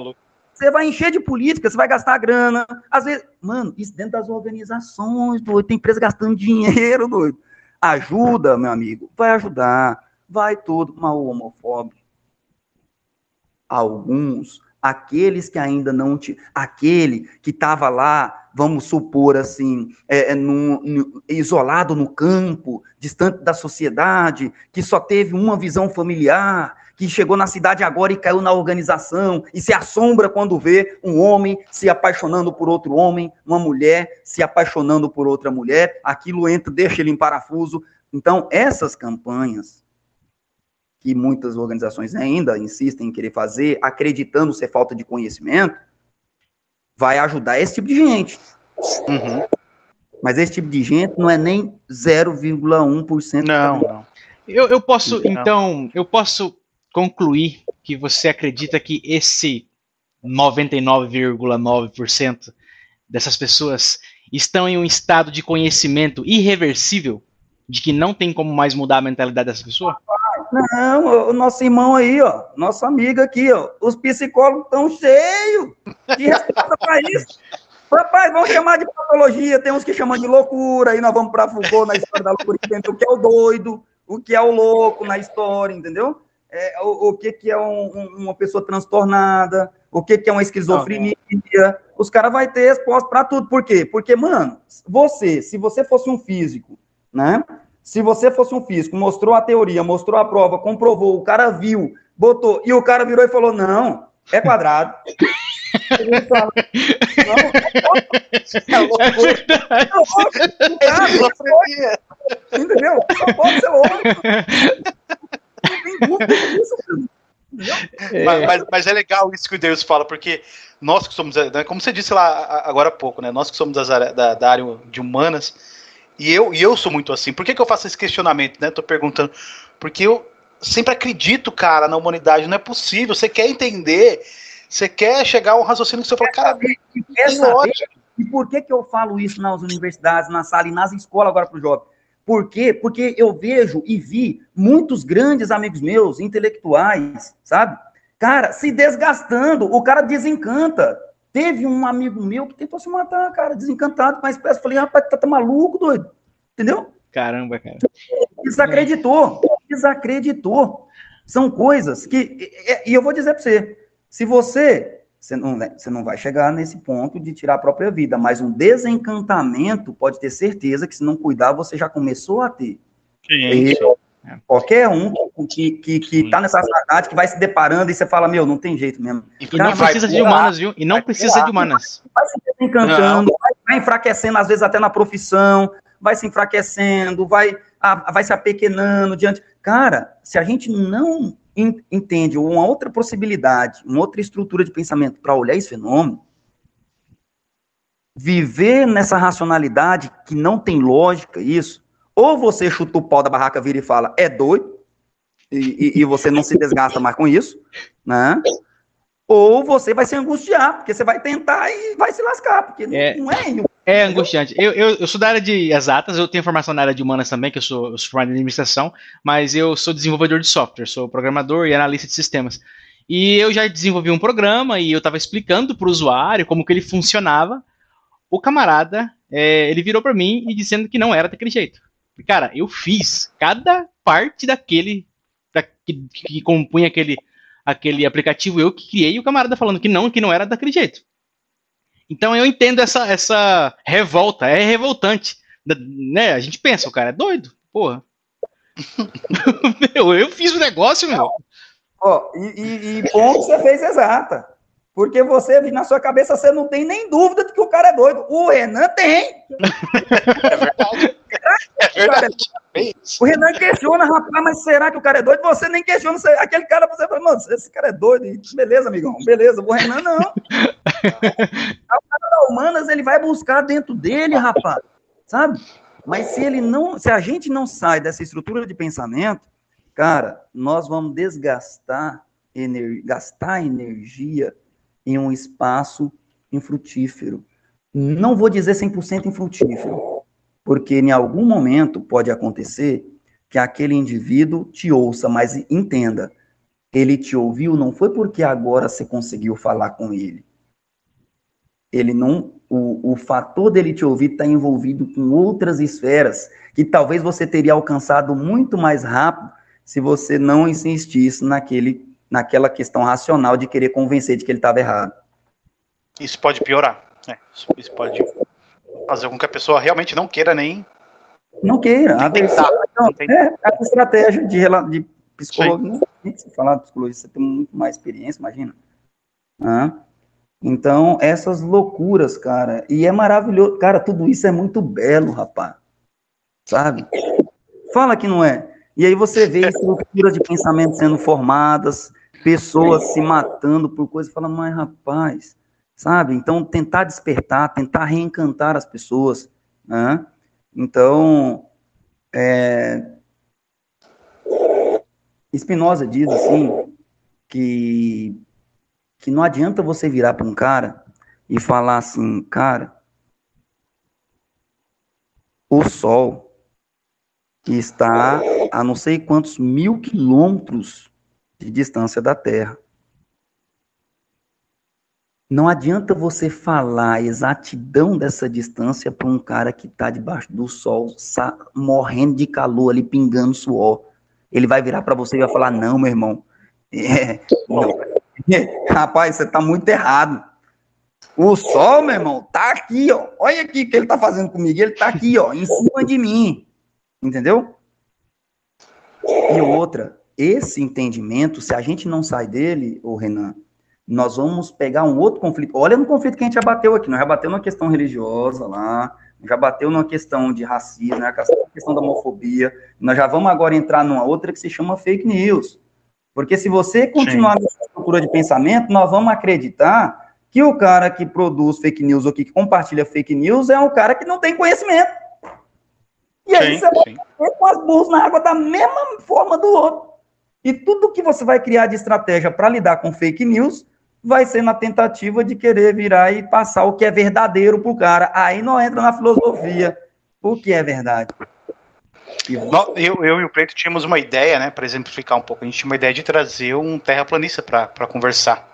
Você vai encher de política, você vai gastar grana. Às vezes, mano, isso dentro das organizações, doido. Tem empresa gastando dinheiro, doido. Ajuda, meu amigo. Vai ajudar. Vai tudo. Mas o homofóbico. Alguns, aqueles que ainda não. Te, aquele que estava lá, vamos supor assim, é, é isolado no campo, distante da sociedade, que só teve uma visão familiar que chegou na cidade agora e caiu na organização, e se assombra quando vê um homem se apaixonando por outro homem, uma mulher se apaixonando por outra mulher, aquilo entra, deixa ele em parafuso. Então, essas campanhas que muitas organizações ainda insistem em querer fazer, acreditando ser falta de conhecimento, vai ajudar esse tipo de gente. Uhum. Mas esse tipo de gente não é nem 0,1%. Não, não. Eu, eu posso, então, eu posso concluir que você acredita que esse 99,9% dessas pessoas estão em um estado de conhecimento irreversível de que não tem como mais mudar a mentalidade dessa pessoa? Não, o nosso irmão aí, ó, nosso amigo aqui, ó, os psicólogos estão cheios de resposta para isso. Rapaz, vamos chamar de patologia, tem uns que chamam de loucura, aí nós vamos para Foucault na história da loucura, o que é o doido, o que é o louco na história, entendeu? é, o, o, que, que é um, um, uma pessoa transtornada, o que, que é uma esquizofrenia. Os caras vão ter resposta para tudo. Por quê? Porque, mano, você, se você fosse um físico, né? Se você fosse um físico, mostrou a teoria, mostrou a prova, comprovou, o cara viu, botou, e o cara virou e falou: não, é quadrado. Ele fala, não, é. Entendeu? Só pode ser louco. É. Mas, mas, mas, é legal isso que o Deus fala, porque nós que somos, né, como você disse lá agora há pouco, né? Nós que somos das, da, da área de humanas, e eu, e eu sou muito assim. Por que, que eu faço esse questionamento, né? Tô perguntando. Porque eu sempre acredito, cara, na humanidade. Não é possível. Você quer entender, você quer chegar a um raciocínio que você fala, cara, quer saber, e por que, que eu falo isso nas universidades, na sala e nas escolas agora para o jovem? Por quê? Porque eu vejo e vi muitos grandes amigos meus, intelectuais, sabe? Cara, se desgastando, o cara desencanta. Teve um amigo meu que tentou se matar, cara, desencantado com a espécie. Falei, rapaz, tá, tá maluco, doido? Entendeu? Caramba, cara. Desacreditou, desacreditou. São coisas que. E eu vou dizer para você: se você você não, você não vai chegar nesse ponto de tirar a própria vida, mas um desencantamento, pode ter certeza que se não cuidar, você já começou a ter. Sim. E, qualquer um que, que, que tá nessa cidade, que vai se deparando e você fala, meu, não tem jeito mesmo. E não precisa de humanas, viu? E não precisa de humanas. Vai se desencantando, vai, vai enfraquecendo, às vezes até na profissão, vai se enfraquecendo, vai, vai se apequenando diante. Cara, se a gente não entende uma outra possibilidade, uma outra estrutura de pensamento para olhar esse fenômeno, viver nessa racionalidade que não tem lógica, isso, ou você chuta o pau da barraca, vira e fala, é doido, e, e, e você não se desgasta mais com isso, né? Ou você vai se angustiar, porque você vai tentar e vai se lascar, porque é. não é é angustiante. Eu, eu, eu, sou da área de exatas, eu tenho formação na área de humanas também, que eu sou, eu sou formado em administração, mas eu sou desenvolvedor de software, sou programador e analista de sistemas. E eu já desenvolvi um programa e eu estava explicando para o usuário como que ele funcionava. O camarada, é, ele virou para mim e dizendo que não era daquele jeito. Cara, eu fiz cada parte daquele da, que, que compunha aquele, aquele aplicativo, eu que criei, e o camarada falando que não, que não era daquele jeito. Então eu entendo essa, essa revolta, é revoltante. Né? A gente pensa, o cara é doido, porra. meu, eu fiz o negócio, meu. Ó, e, e, e ponto você fez exata. Porque você, na sua cabeça, você não tem nem dúvida de que o cara é doido. O Renan tem. É verdade. É verdade. O Renan questiona, rapaz, mas será que o cara é doido? Você nem questiona. Aquele cara, você fala, mano, esse cara é doido. Beleza, amigão, beleza. O Renan não. o cara da Humanas, ele vai buscar dentro dele, rapaz. Sabe? Mas se ele não, se a gente não sai dessa estrutura de pensamento, cara, nós vamos desgastar, ener, gastar energia em um espaço infrutífero. Não vou dizer 100% infrutífero, porque em algum momento pode acontecer que aquele indivíduo te ouça, mas entenda, ele te ouviu não foi porque agora você conseguiu falar com ele. Ele não, o, o fator dele te ouvir está envolvido com outras esferas que talvez você teria alcançado muito mais rápido se você não insistisse naquele, naquela questão racional de querer convencer de que ele estava errado. Isso pode piorar. Né? Isso pode fazer com que a pessoa realmente não queira nem. Não queira. A versão, não, é a estratégia de, de psicologia. Se falar de psicologia, você tem muito mais experiência, imagina. Ah, então, essas loucuras, cara. E é maravilhoso. Cara, tudo isso é muito belo, rapaz. Sabe? Fala que não é. E aí você vê estruturas de pensamento sendo formadas, pessoas se matando por coisas, fala, mas rapaz, sabe? Então, tentar despertar, tentar reencantar as pessoas, né? Então, é... Spinoza diz assim que que não adianta você virar para um cara e falar assim, cara, o sol está a não sei quantos mil quilômetros de distância da Terra. Não adianta você falar a exatidão dessa distância para um cara que está debaixo do sol, morrendo de calor ali, pingando suor. Ele vai virar para você e vai falar: Não, meu irmão. É, não. Rapaz, você está muito errado. O sol, meu irmão, tá aqui, ó. Olha aqui o que ele tá fazendo comigo. Ele tá aqui, ó, em cima de mim. Entendeu? E outra, esse entendimento, se a gente não sai dele, o Renan, nós vamos pegar um outro conflito. Olha no conflito que a gente já bateu aqui, nós já bateu numa questão religiosa lá, já bateu numa questão de racismo, né, a questão da homofobia. Nós já vamos agora entrar numa outra que se chama fake news. Porque se você continuar Sim. nessa estrutura de pensamento, nós vamos acreditar que o cara que produz fake news ou que compartilha fake news é um cara que não tem conhecimento. E aí sim, você vai com as burras na água da mesma forma do outro. E tudo que você vai criar de estratégia para lidar com fake news vai ser na tentativa de querer virar e passar o que é verdadeiro para o cara. Aí não entra na filosofia o que é verdade. Eu, eu e o Preto tínhamos uma ideia, né, para exemplificar um pouco. A gente tinha uma ideia de trazer um terraplanista para conversar.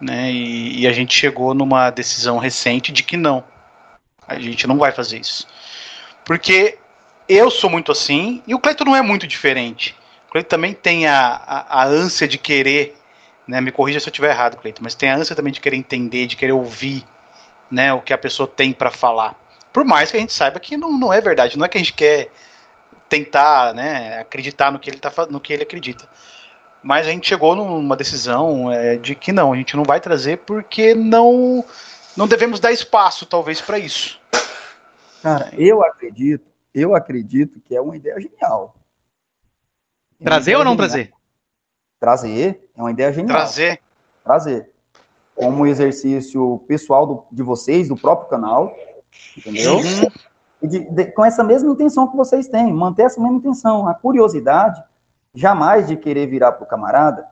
Né, e, e a gente chegou numa decisão recente de que não. A gente não vai fazer isso. Porque eu sou muito assim e o Cleiton não é muito diferente. O Cleiton também tem a, a, a ânsia de querer, né? Me corrija se eu estiver errado, Cleiton, mas tem a ânsia também de querer entender, de querer ouvir, né? O que a pessoa tem para falar. Por mais que a gente saiba que não, não é verdade, não é que a gente quer tentar, né? Acreditar no que ele tá, no que ele acredita. Mas a gente chegou numa decisão é, de que não, a gente não vai trazer porque não não devemos dar espaço, talvez, para isso. Cara, eu acredito, eu acredito que é uma ideia genial. É trazer ou não genial. trazer? Trazer, é uma ideia genial. Trazer. Trazer. Como exercício pessoal do, de vocês, do próprio canal, entendeu? Uhum. E de, de, com essa mesma intenção que vocês têm, manter essa mesma intenção, a curiosidade, jamais de querer virar para o camarada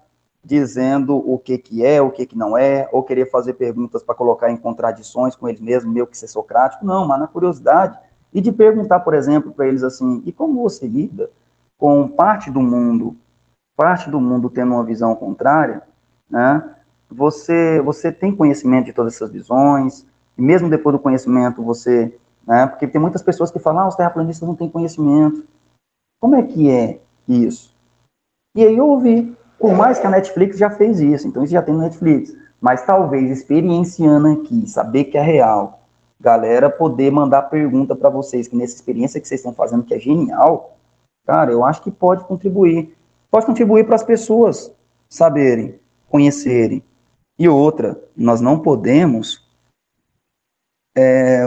dizendo o que que é, o que que não é, ou querer fazer perguntas para colocar em contradições com eles mesmos, meio que ser socrático, não, mas na curiosidade, e de perguntar, por exemplo, para eles assim, e como você lida com parte do mundo, parte do mundo tendo uma visão contrária, né, você, você tem conhecimento de todas essas visões, e mesmo depois do conhecimento você, né, porque tem muitas pessoas que falam, ah, os terraplanistas não têm conhecimento, como é que é isso? E aí eu ouvi, por mais que a Netflix já fez isso, então isso já tem no Netflix. Mas talvez experienciando aqui, saber que é real, galera poder mandar pergunta para vocês, que nessa experiência que vocês estão fazendo, que é genial, cara, eu acho que pode contribuir. Pode contribuir para as pessoas saberem, conhecerem. E outra, nós não podemos, é,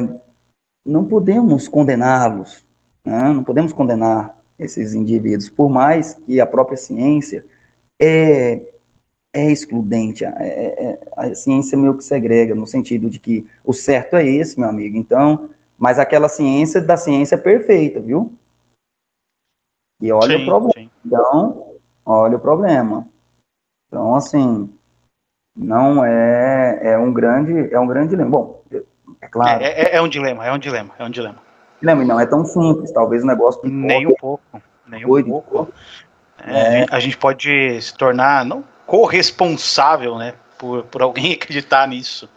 não podemos condená-los, né? não podemos condenar esses indivíduos, por mais que a própria ciência é, é excludente. É, é, é, a ciência meio que segrega, no sentido de que o certo é esse, meu amigo. Então, mas aquela ciência da ciência é perfeita, viu? E olha sim, o problema. Sim. Então, olha o problema. Então, assim, não é, é um grande, é um grande dilema. Bom, é claro. É, é, é um dilema, é um dilema, é um dilema. Dilema, não é tão simples, talvez o negócio. Nem um pouco, nem um pouco. É, a gente pode se tornar não corresponsável, né, por, por alguém acreditar nisso.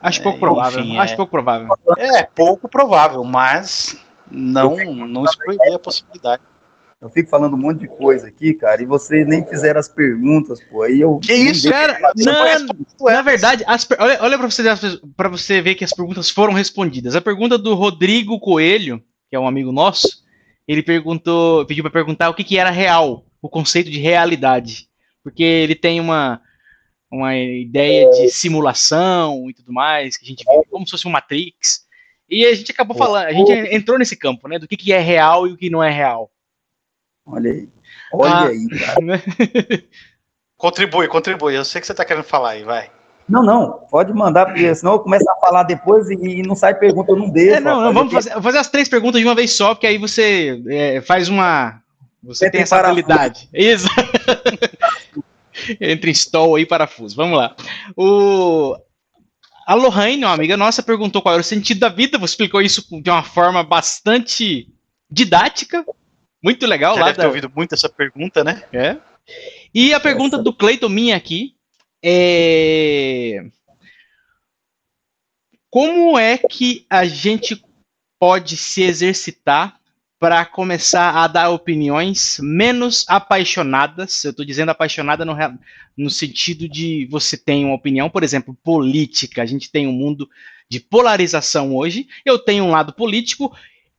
Acho pouco provável. Enfim, acho pouco provável. É pouco provável, mas não não excluir a possibilidade. Eu fico falando um monte de coisa aqui, cara, e vocês nem fizeram as perguntas, pô. Aí eu. Que isso, cara? Não, na verdade, as, olha, olha pra, você, pra você ver que as perguntas foram respondidas. A pergunta do Rodrigo Coelho, que é um amigo nosso, ele perguntou, pediu para perguntar o que, que era real, o conceito de realidade. Porque ele tem uma, uma ideia de simulação e tudo mais, que a gente vive como se fosse um Matrix. E a gente acabou falando, a gente entrou nesse campo, né, do que, que é real e o que não é real. Olha aí. Olha ah. aí, cara. contribui, contribui. Eu sei que você está querendo falar aí, vai. Não, não, pode mandar, porque senão eu começo a falar depois e, e não sai pergunta, eu não deixo. É, não, não, vamos fazer, fazer, as três perguntas de uma vez só, porque aí você é, faz uma. Você tem essa habilidade. Isso. Entre stall aí parafuso. Vamos lá. O, a Lohane, uma amiga nossa, perguntou qual era o sentido da vida. Você explicou isso de uma forma bastante didática. Muito legal. Já lá deve da... ter ouvido muito essa pergunta, né? É. E a pergunta do Cleiton minha aqui é... Como é que a gente pode se exercitar para começar a dar opiniões menos apaixonadas? Eu estou dizendo apaixonada no, no sentido de você tem uma opinião, por exemplo, política. A gente tem um mundo de polarização hoje. Eu tenho um lado político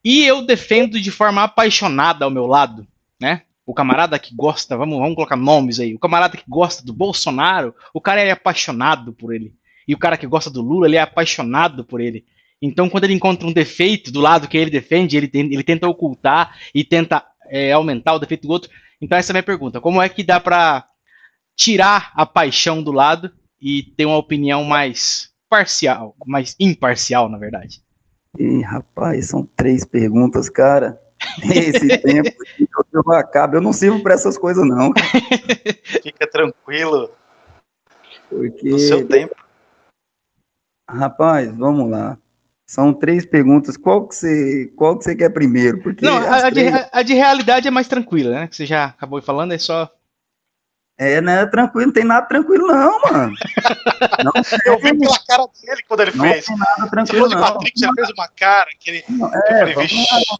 e eu defendo de forma apaixonada ao meu lado, né? O camarada que gosta, vamos, vamos colocar nomes aí, o camarada que gosta do Bolsonaro, o cara é apaixonado por ele. E o cara que gosta do Lula, ele é apaixonado por ele. Então, quando ele encontra um defeito do lado que ele defende, ele, ele tenta ocultar e tenta é, aumentar o defeito do outro. Então, essa é a minha pergunta. Como é que dá para tirar a paixão do lado e ter uma opinião mais parcial, mais imparcial, na verdade? Ih, rapaz, são três perguntas, cara. Esse tempo eu acabo, eu não sirvo para essas coisas, não. Fica tranquilo. Porque... No seu tempo. Rapaz, vamos lá. São três perguntas. Qual que você, qual que você quer primeiro? Porque não, a, três... de, a, de, realidade é mais tranquila, né? Que você já acabou falando, é só é, né? Tranquilo, não tem nada tranquilo, não, mano. Não eu vi pela cara dele quando ele não fez. Não tem nada tranquilo, não. O Patrick já fez uma cara que ele. Não, é, falei,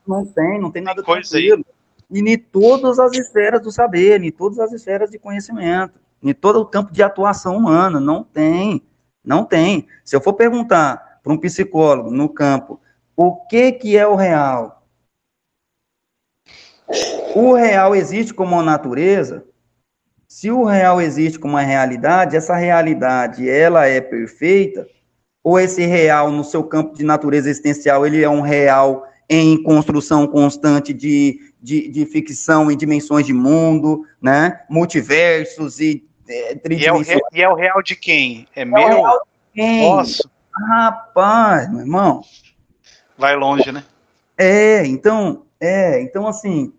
não, tem, não tem nada tem tranquilo. Aí. E em todas as esferas do saber, em todas as esferas de conhecimento, em todo o campo de atuação humana, não tem. Não tem. Se eu for perguntar para um psicólogo no campo o que, que é o real, o real existe como natureza, se o real existe como uma realidade, essa realidade ela é perfeita, ou esse real no seu campo de natureza existencial, ele é um real em construção constante de, de, de ficção em dimensões de mundo, né? Multiversos e é, tridimensionais. E, é e é o real de quem? É, é meu? O real de quem? Nossa. Rapaz, meu irmão. Vai longe, né? É, então, é, então assim,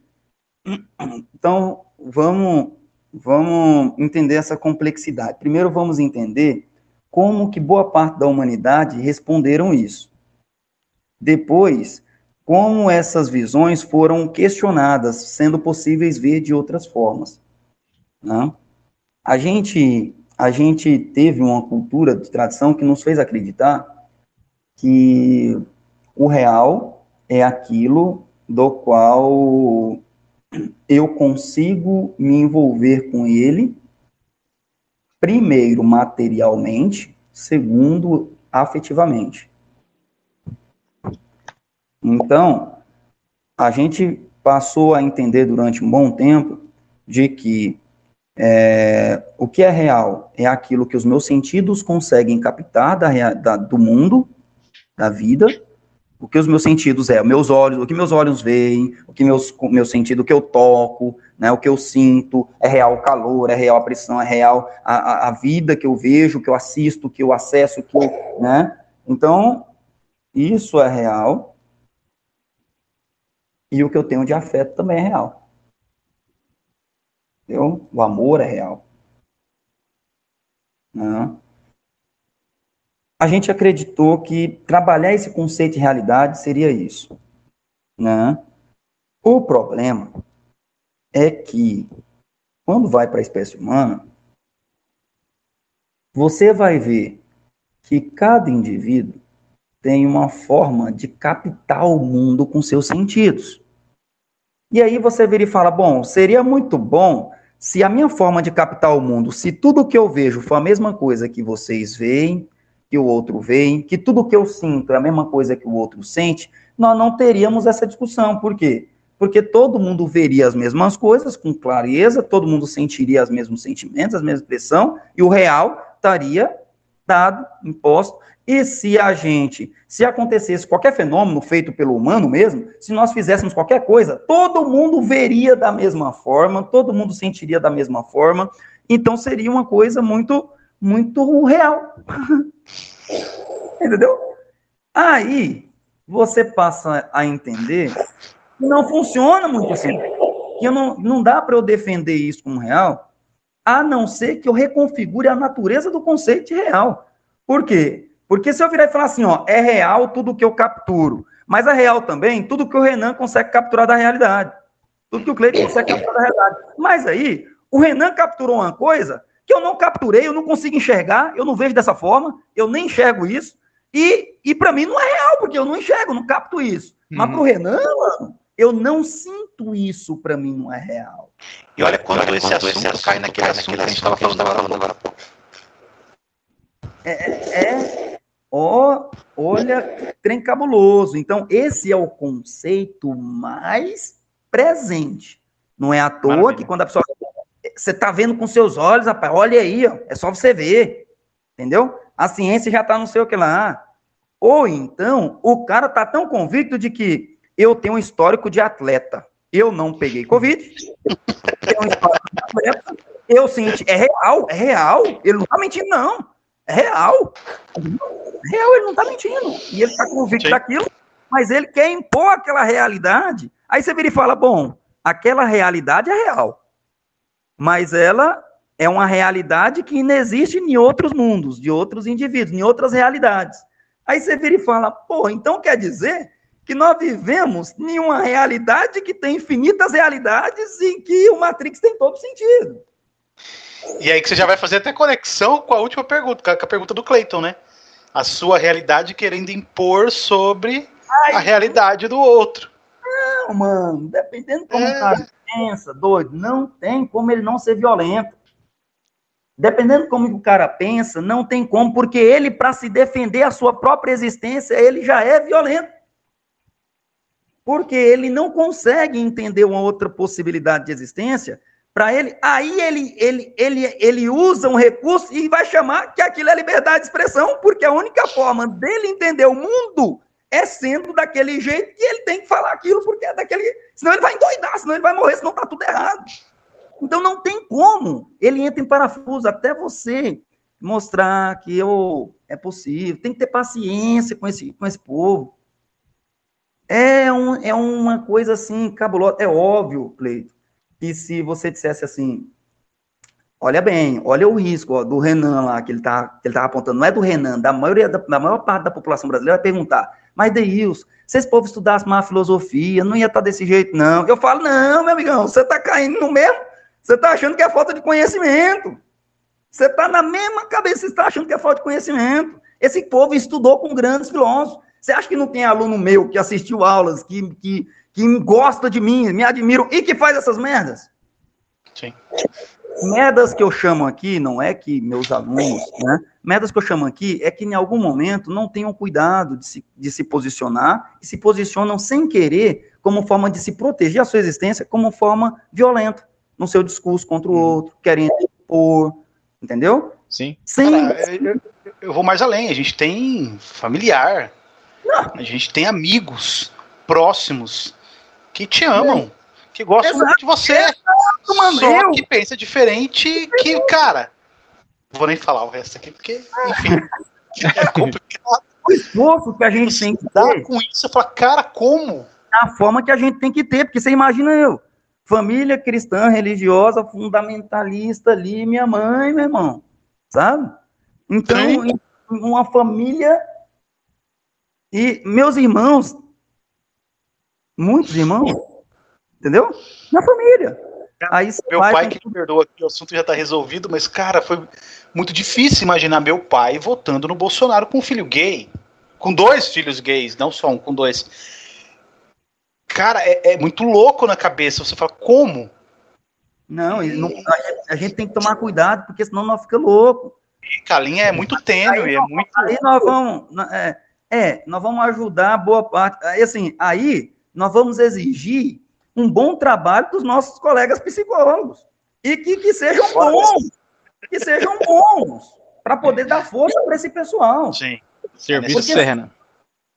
então vamos vamos entender essa complexidade. Primeiro vamos entender como que boa parte da humanidade responderam isso. Depois, como essas visões foram questionadas, sendo possíveis ver de outras formas. Né? A gente a gente teve uma cultura de tradição que nos fez acreditar que o real é aquilo do qual eu consigo me envolver com ele, primeiro materialmente, segundo afetivamente. Então, a gente passou a entender durante um bom tempo de que é, o que é real é aquilo que os meus sentidos conseguem captar da, da, do mundo, da vida, o que os meus sentidos é, meus olhos, o que meus olhos veem, o que meus meu sentido, o que eu toco, né, o que eu sinto, é real o calor, é real a pressão, é real a, a, vida que eu vejo, que eu assisto, que eu acesso, que eu, né? Então, isso é real. E o que eu tenho de afeto também é real. Entendeu? O amor é real. Né? A gente acreditou que trabalhar esse conceito de realidade seria isso. Né? O problema é que, quando vai para a espécie humana, você vai ver que cada indivíduo tem uma forma de captar o mundo com seus sentidos. E aí você vira e fala: bom, seria muito bom se a minha forma de captar o mundo, se tudo que eu vejo for a mesma coisa que vocês veem, que o outro vê, que tudo que eu sinto é a mesma coisa que o outro sente, nós não teríamos essa discussão. Por quê? Porque todo mundo veria as mesmas coisas com clareza, todo mundo sentiria os mesmos sentimentos, as mesmas expressão, e o real estaria dado, imposto. E se a gente, se acontecesse qualquer fenômeno feito pelo humano mesmo, se nós fizéssemos qualquer coisa, todo mundo veria da mesma forma, todo mundo sentiria da mesma forma, então seria uma coisa muito, muito real. Entendeu? Aí você passa a entender que não funciona muito assim. Que não, não dá para eu defender isso como real, a não ser que eu reconfigure a natureza do conceito de real. Por quê? Porque se eu virar e falar assim, ó, é real tudo que eu capturo, mas é real também tudo que o Renan consegue capturar da realidade. Tudo que o Cleiton consegue capturar da realidade. Mas aí, o Renan capturou uma coisa que eu não capturei, eu não consigo enxergar, eu não vejo dessa forma, eu nem enxergo isso, e, e para mim não é real, porque eu não enxergo, não capto isso. Uhum. Mas pro Renan, mano, eu não sinto isso, para mim não é real. E olha quando, olha, esse, quando assunto esse assunto cai naquele assunto que a gente estava falando agora há pouco. É, é, é Ó, olha, trem cabuloso. Então, esse é o conceito mais presente. Não é à toa Maravilha. que quando a pessoa. Você está vendo com seus olhos, rapaz, olha aí, ó, é só você ver. Entendeu? A ciência já está não sei o que lá. Ou então, o cara está tão convicto de que eu tenho um histórico de atleta. Eu não peguei Covid. tenho um histórico de atleta. Eu senti. É real, é real. Ele não está mentindo, não. É real. É real, ele não está mentindo. E ele está convicto Sim. daquilo, mas ele quer impor aquela realidade. Aí você vira e fala: bom, aquela realidade é real. Mas ela é uma realidade que não existe em outros mundos, de outros indivíduos, em outras realidades. Aí você vira e fala: pô, então quer dizer que nós vivemos em uma realidade que tem infinitas realidades em que o Matrix tem todo sentido. E aí que você já vai fazer até conexão com a última pergunta, com a pergunta do Clayton, né? A sua realidade querendo impor sobre Ai, a realidade do outro. Não, mano, dependendo como é. cara pensa, doido, não tem como ele não ser violento. Dependendo como o cara pensa, não tem como, porque ele, para se defender a sua própria existência, ele já é violento. Porque ele não consegue entender uma outra possibilidade de existência para ele, aí ele, ele, ele, ele usa um recurso e vai chamar que aquilo é liberdade de expressão, porque a única forma dele entender o mundo é sendo daquele jeito que ele tem que falar aquilo, porque é daquele. Senão ele vai endoidar, senão ele vai morrer, senão tá tudo errado. Então não tem como. Ele entra em parafuso até você mostrar que eu, é possível. Tem que ter paciência com esse, com esse povo. É, um, é uma coisa assim, cabulosa. É óbvio, Cleito, que se você dissesse assim, olha bem, olha o risco ó, do Renan lá, que ele tá, que ele tá apontando, não é do Renan, da maioria da, da maior parte da população brasileira vai perguntar, mas Deils, se esse povo estudasse má filosofia, não ia estar tá desse jeito, não. Eu falo, não, meu amigão, você tá caindo no mesmo, você tá achando que é falta de conhecimento. Você tá na mesma cabeça, você está achando que é falta de conhecimento. Esse povo estudou com grandes filósofos. Você acha que não tem aluno meu que assistiu aulas, que, que, que gosta de mim, me admiram e que faz essas merdas. Sim. Merdas que eu chamo aqui, não é que meus alunos, né? Merdas que eu chamo aqui é que em algum momento não tenham cuidado de se, de se posicionar e se posicionam sem querer como forma de se proteger a sua existência, como forma violenta no seu discurso contra o hum. outro, querendo impor, entendeu? Sim. Sem... Cara, eu, eu, vou mais além, a gente tem familiar, não. a gente tem amigos próximos que te amam, que gostam Exato. muito de você. Exato, mano, só eu. que pensa diferente que, cara. Vou nem falar o resto aqui, porque, enfim. é complicado. O esforço que a gente tem que dar com isso, você fala, cara, como? A forma que a gente tem que ter, porque você imagina eu, família cristã, religiosa, fundamentalista ali, minha mãe, meu irmão, sabe? Então, Sim. uma família e meus irmãos muitos irmãos, entendeu? Na família. Aí meu pai que me perdoa que o assunto já está resolvido, mas, cara, foi muito difícil imaginar meu pai votando no Bolsonaro com um filho gay. Com dois filhos gays, não só um, com dois. Cara, é, é muito louco na cabeça. Você fala, como? Não, não a, gente, tem que tomar cuidado, porque senão nós fica louco. A linha é muito tênue, aí, é muito. Aí nós vamos. É, é, nós vamos ajudar boa parte. Assim, aí nós vamos exigir um bom trabalho dos nossos colegas psicólogos. E que, que sejam bons. Que sejam bons. Para poder dar força para esse pessoal. Sim. Serviço Serna.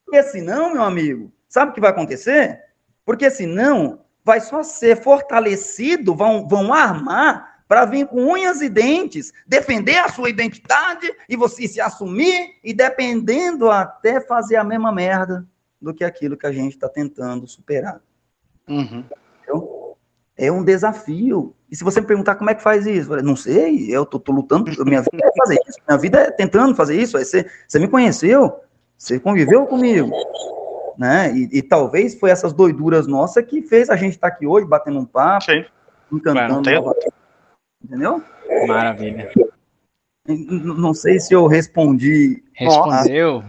Porque senão, meu amigo, sabe o que vai acontecer? Porque senão vai só ser fortalecido, vão, vão armar para vir com unhas e dentes, defender a sua identidade e você se assumir e dependendo até fazer a mesma merda do que aquilo que a gente está tentando superar. Uhum. É um desafio. E se você me perguntar como é que faz isso, eu falei, não sei, eu tô, tô, lutando, minha vida é fazer isso, minha vida é tentando fazer isso. Aí você, você me conheceu, você conviveu comigo, né? E, e, talvez foi essas doiduras nossas que fez a gente estar tá aqui hoje, batendo um papo, Sim. encantando. Entendeu? Maravilha. Não sei se eu respondi. Respondeu.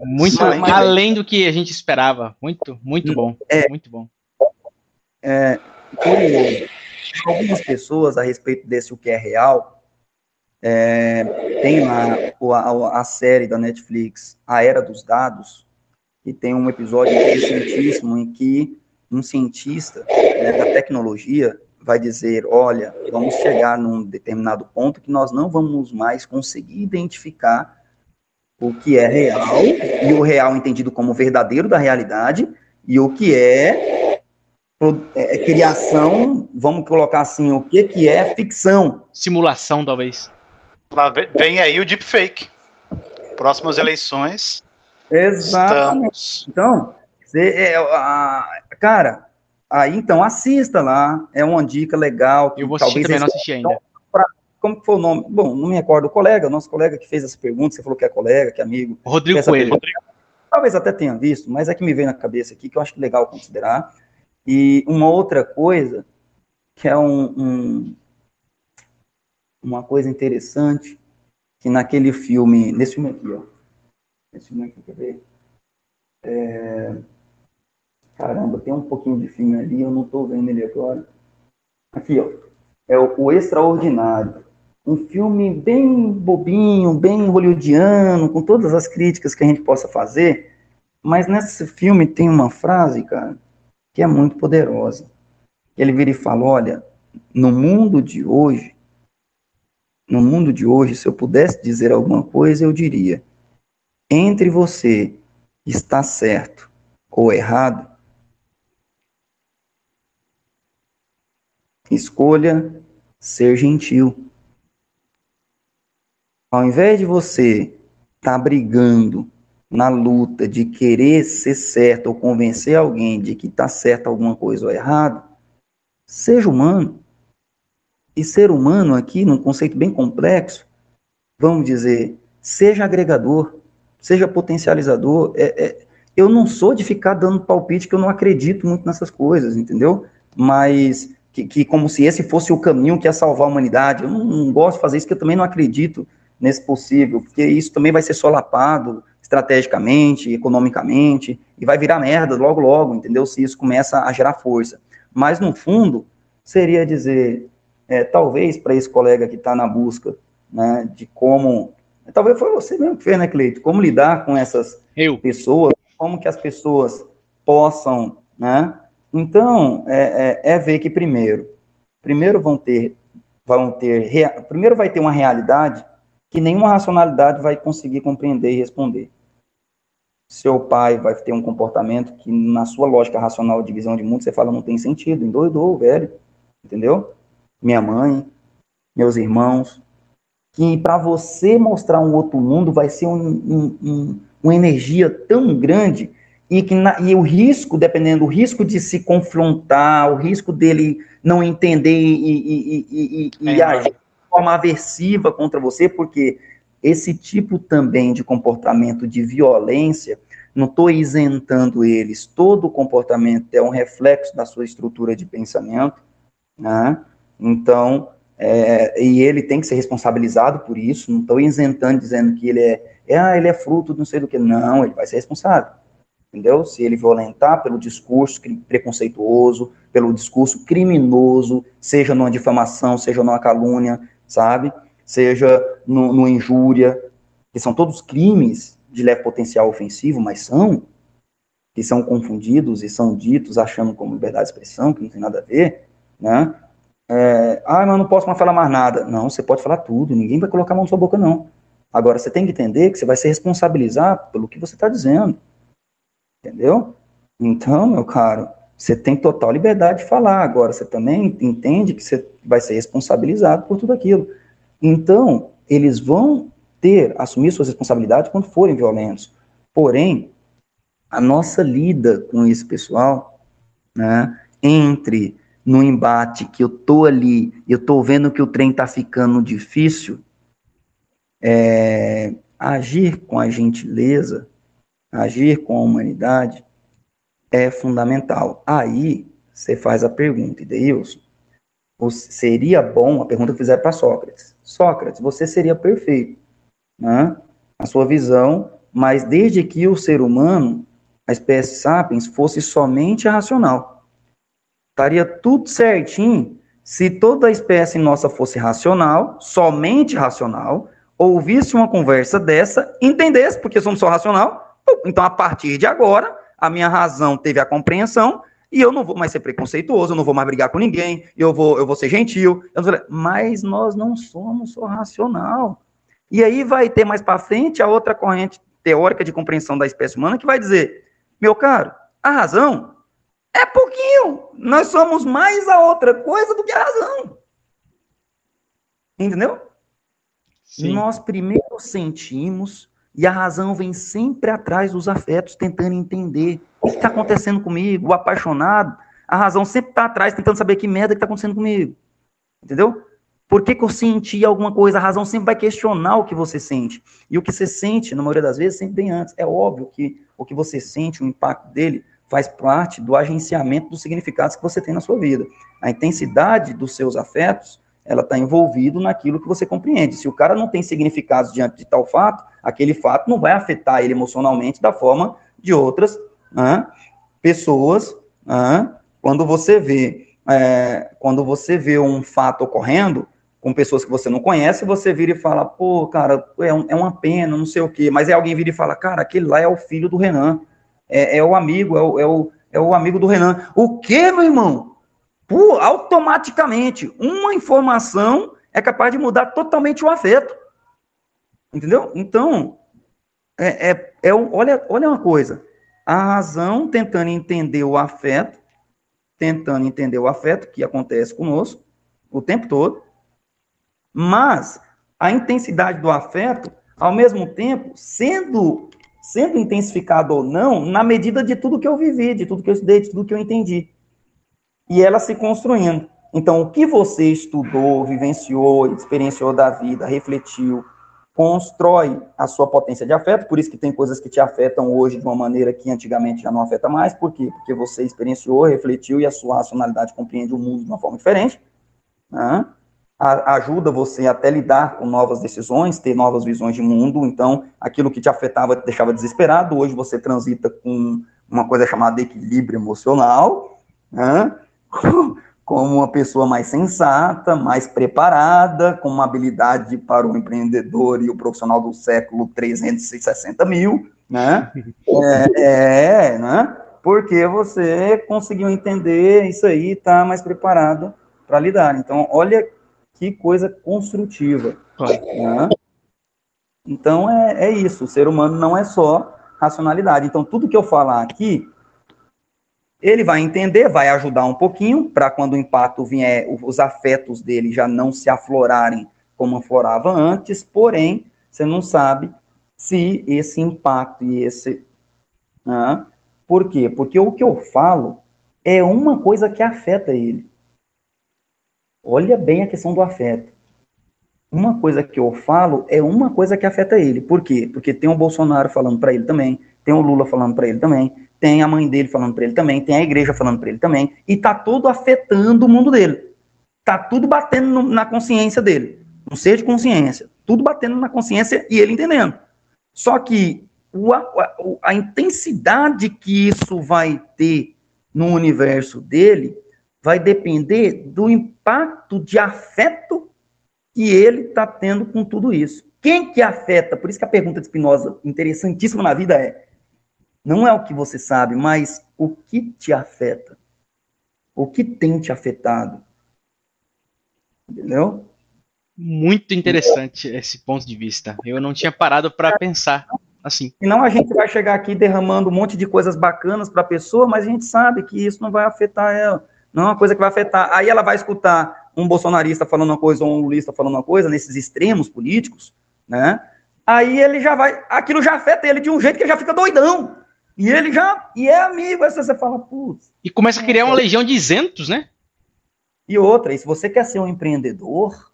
Muito além do que a gente esperava. Muito, muito bom. É, muito bom. É, algumas pessoas a respeito desse o que é real. É, tem lá a, a, série da Netflix, A Era dos Dados, que tem um episódio interessantíssimo em que um cientista né, da tecnologia vai dizer, olha, vamos chegar num determinado ponto que nós não vamos mais conseguir identificar o que é real, e o real entendido como verdadeiro da realidade, e o que é, é criação, vamos colocar assim, o que, que é ficção. Simulação, talvez. Vem aí o deepfake. Próximas eleições. Exatamente. Estamos... Então, você, é, a, cara, Aí, então, assista lá, é uma dica legal. Eu vou assistir também, não assisti ainda. Pra, como foi o nome? Bom, não me recordo, o colega, o nosso colega que fez essa pergunta, você falou que é colega, que é amigo. Rodrigo Coelho. Rodrigo. Talvez até tenha visto, mas é que me veio na cabeça aqui, que eu acho é legal considerar. E uma outra coisa, que é um, um uma coisa interessante, que naquele filme, nesse filme aqui, ó, nesse filme aqui, quer ver? É, Caramba, tem um pouquinho de filme ali, eu não estou vendo ele agora. Aqui, ó. É o, o, Extraordinário. Um filme bem bobinho, bem hollywoodiano, com todas as críticas que a gente possa fazer. Mas nesse filme tem uma frase, cara, que é muito poderosa. Ele vira e fala: olha, no mundo de hoje, no mundo de hoje, se eu pudesse dizer alguma coisa, eu diria: entre você está certo ou errado, Escolha ser gentil. Ao invés de você estar tá brigando na luta de querer ser certo ou convencer alguém de que está certo alguma coisa ou errado, seja humano. E ser humano aqui, num conceito bem complexo, vamos dizer, seja agregador, seja potencializador. É, é, eu não sou de ficar dando palpite que eu não acredito muito nessas coisas, entendeu? Mas que, que, como se esse fosse o caminho que ia salvar a humanidade. Eu não, não gosto de fazer isso, porque eu também não acredito nesse possível, porque isso também vai ser solapado estrategicamente, economicamente, e vai virar merda logo, logo, entendeu? Se isso começa a gerar força. Mas, no fundo, seria dizer, é, talvez para esse colega que está na busca né, de como. Talvez foi você mesmo que fez, né, Cleito? Como lidar com essas Eu. pessoas, como que as pessoas possam né, então, é, é, é, ver que primeiro, primeiro vão ter, vão ter, primeiro vai ter uma realidade que nenhuma racionalidade vai conseguir compreender e responder. Seu pai vai ter um comportamento que, na sua lógica racional de visão de mundo, você fala não tem sentido, endoidou, velho, entendeu? Minha mãe, meus irmãos, que para você mostrar um outro mundo vai ser um, um, um, uma energia tão grande e, que na, e o risco, dependendo do risco de se confrontar, o risco dele não entender e, e, e, e é, agir forma aversiva contra você, porque esse tipo também de comportamento de violência, não estou isentando eles, todo comportamento é um reflexo da sua estrutura de pensamento, Né? Então, é, e ele tem que ser responsabilizado por isso, não estou isentando dizendo que ele é, é, ah, ele é fruto não sei do que, não, ele vai ser responsável, entendeu? Se ele violentar pelo discurso preconceituoso, pelo discurso criminoso, seja numa difamação, seja numa calúnia, sabe? Seja no, no injúria, que são todos crimes de leve potencial ofensivo, mas são, que são confundidos e são ditos achando como liberdade de expressão, que não tem nada a ver, né? É, ah, mas não posso mais falar mais nada. Não, você pode falar tudo, ninguém vai colocar a mão na sua boca, não. Agora, você tem que entender que você vai se responsabilizar pelo que você está dizendo. Entendeu? Então, meu caro, você tem total liberdade de falar. Agora, você também entende que você vai ser responsabilizado por tudo aquilo. Então, eles vão ter, assumir suas responsabilidades quando forem violentos. Porém, a nossa lida com esse pessoal, né, entre no embate que eu tô ali, eu tô vendo que o trem tá ficando difícil, é, agir com a gentileza, agir com a humanidade é fundamental. Aí você faz a pergunta, Deus, seria bom, a pergunta que fizer para Sócrates, Sócrates, você seria perfeito, né? A sua visão, mas desde que o ser humano, a espécie sapiens, fosse somente racional. Estaria tudo certinho se toda a espécie nossa fosse racional, somente racional, ouvisse uma conversa dessa, entendesse, porque somos só racional, então a partir de agora, a minha razão teve a compreensão, e eu não vou mais ser preconceituoso, eu não vou mais brigar com ninguém, eu vou, eu vou ser gentil, vou... mas nós não somos só racional. E aí vai ter mais para frente a outra corrente teórica de compreensão da espécie humana que vai dizer, meu caro, a razão é pouquinho. Nós somos mais a outra coisa do que a razão. Entendeu? Sim. Nós primeiro sentimos e a razão vem sempre atrás dos afetos, tentando entender o que está acontecendo comigo, o apaixonado. A razão sempre está atrás, tentando saber que merda que está acontecendo comigo. Entendeu? Por que, que, eu senti alguma coisa? A razão sempre vai questionar o que você sente. E o que você sente, na maioria das vezes, sempre vem antes. É óbvio que o que você sente, o impacto dele, faz parte do agenciamento dos significados que você tem na sua vida. A intensidade dos seus afetos, ela está envolvido naquilo que você compreende. Se o cara não tem significados diante de tal fato, aquele fato não vai afetar ele emocionalmente da forma de outras né, pessoas. Né, quando você vê, é, quando você vê um fato ocorrendo com pessoas que você não conhece, você vira e fala, pô, cara, é, um, é uma pena, não sei o quê. Mas é alguém vira e fala, cara, aquele lá é o filho do Renan é, é o amigo, é o, é, o, é o amigo do Renan. O que, meu irmão? Por, automaticamente, uma informação é capaz de mudar totalmente o afeto. Entendeu? Então, é, é, é, olha, olha uma coisa. A razão tentando entender o afeto, tentando entender o afeto que acontece conosco o tempo todo, mas a intensidade do afeto, ao mesmo tempo, sendo sendo intensificado ou não, na medida de tudo que eu vivi, de tudo que eu estudei, de tudo que eu entendi. E ela se construindo. Então, o que você estudou, vivenciou, experienciou da vida, refletiu, constrói a sua potência de afeto, por isso que tem coisas que te afetam hoje de uma maneira que antigamente já não afeta mais, por quê? Porque você experienciou, refletiu e a sua racionalidade compreende o mundo de uma forma diferente. Né? ajuda você até lidar com novas decisões, ter novas visões de mundo. Então, aquilo que te afetava te deixava desesperado. Hoje você transita com uma coisa chamada equilíbrio emocional, né? como uma pessoa mais sensata, mais preparada, com uma habilidade para o empreendedor e o profissional do século 360 mil, né? É, é né? Porque você conseguiu entender isso aí, está mais preparado para lidar. Então, olha que coisa construtiva. Né? Então é, é isso, o ser humano não é só racionalidade. Então, tudo que eu falar aqui, ele vai entender, vai ajudar um pouquinho, para quando o impacto vier, os afetos dele já não se aflorarem como aflorava antes, porém, você não sabe se esse impacto e esse. Né? Por quê? Porque o que eu falo é uma coisa que afeta ele. Olha bem a questão do afeto. Uma coisa que eu falo é uma coisa que afeta ele. Por quê? Porque tem o Bolsonaro falando para ele também, tem o Lula falando para ele também, tem a mãe dele falando para ele também, tem a igreja falando para ele também, e tá todo afetando o mundo dele. tá tudo batendo no, na consciência dele. Um ser de consciência. Tudo batendo na consciência e ele entendendo. Só que o, a, a intensidade que isso vai ter no universo dele vai depender do impacto de afeto que ele está tendo com tudo isso. Quem que afeta? Por isso que a pergunta de Spinoza, interessantíssima na vida, é: não é o que você sabe, mas o que te afeta? O que tem te afetado? Entendeu? Muito interessante esse ponto de vista. Eu não tinha parado para pensar assim. Senão a gente vai chegar aqui derramando um monte de coisas bacanas para a pessoa, mas a gente sabe que isso não vai afetar ela. Não é uma coisa que vai afetar. Aí ela vai escutar um bolsonarista falando uma coisa ou um lulista falando uma coisa, nesses extremos políticos, né? Aí ele já vai. Aquilo já afeta ele de um jeito que ele já fica doidão. E ele já. E é amigo. Aí você fala, putz. E começa a criar uma legião de isentos, né? E outra, e se você quer ser um empreendedor,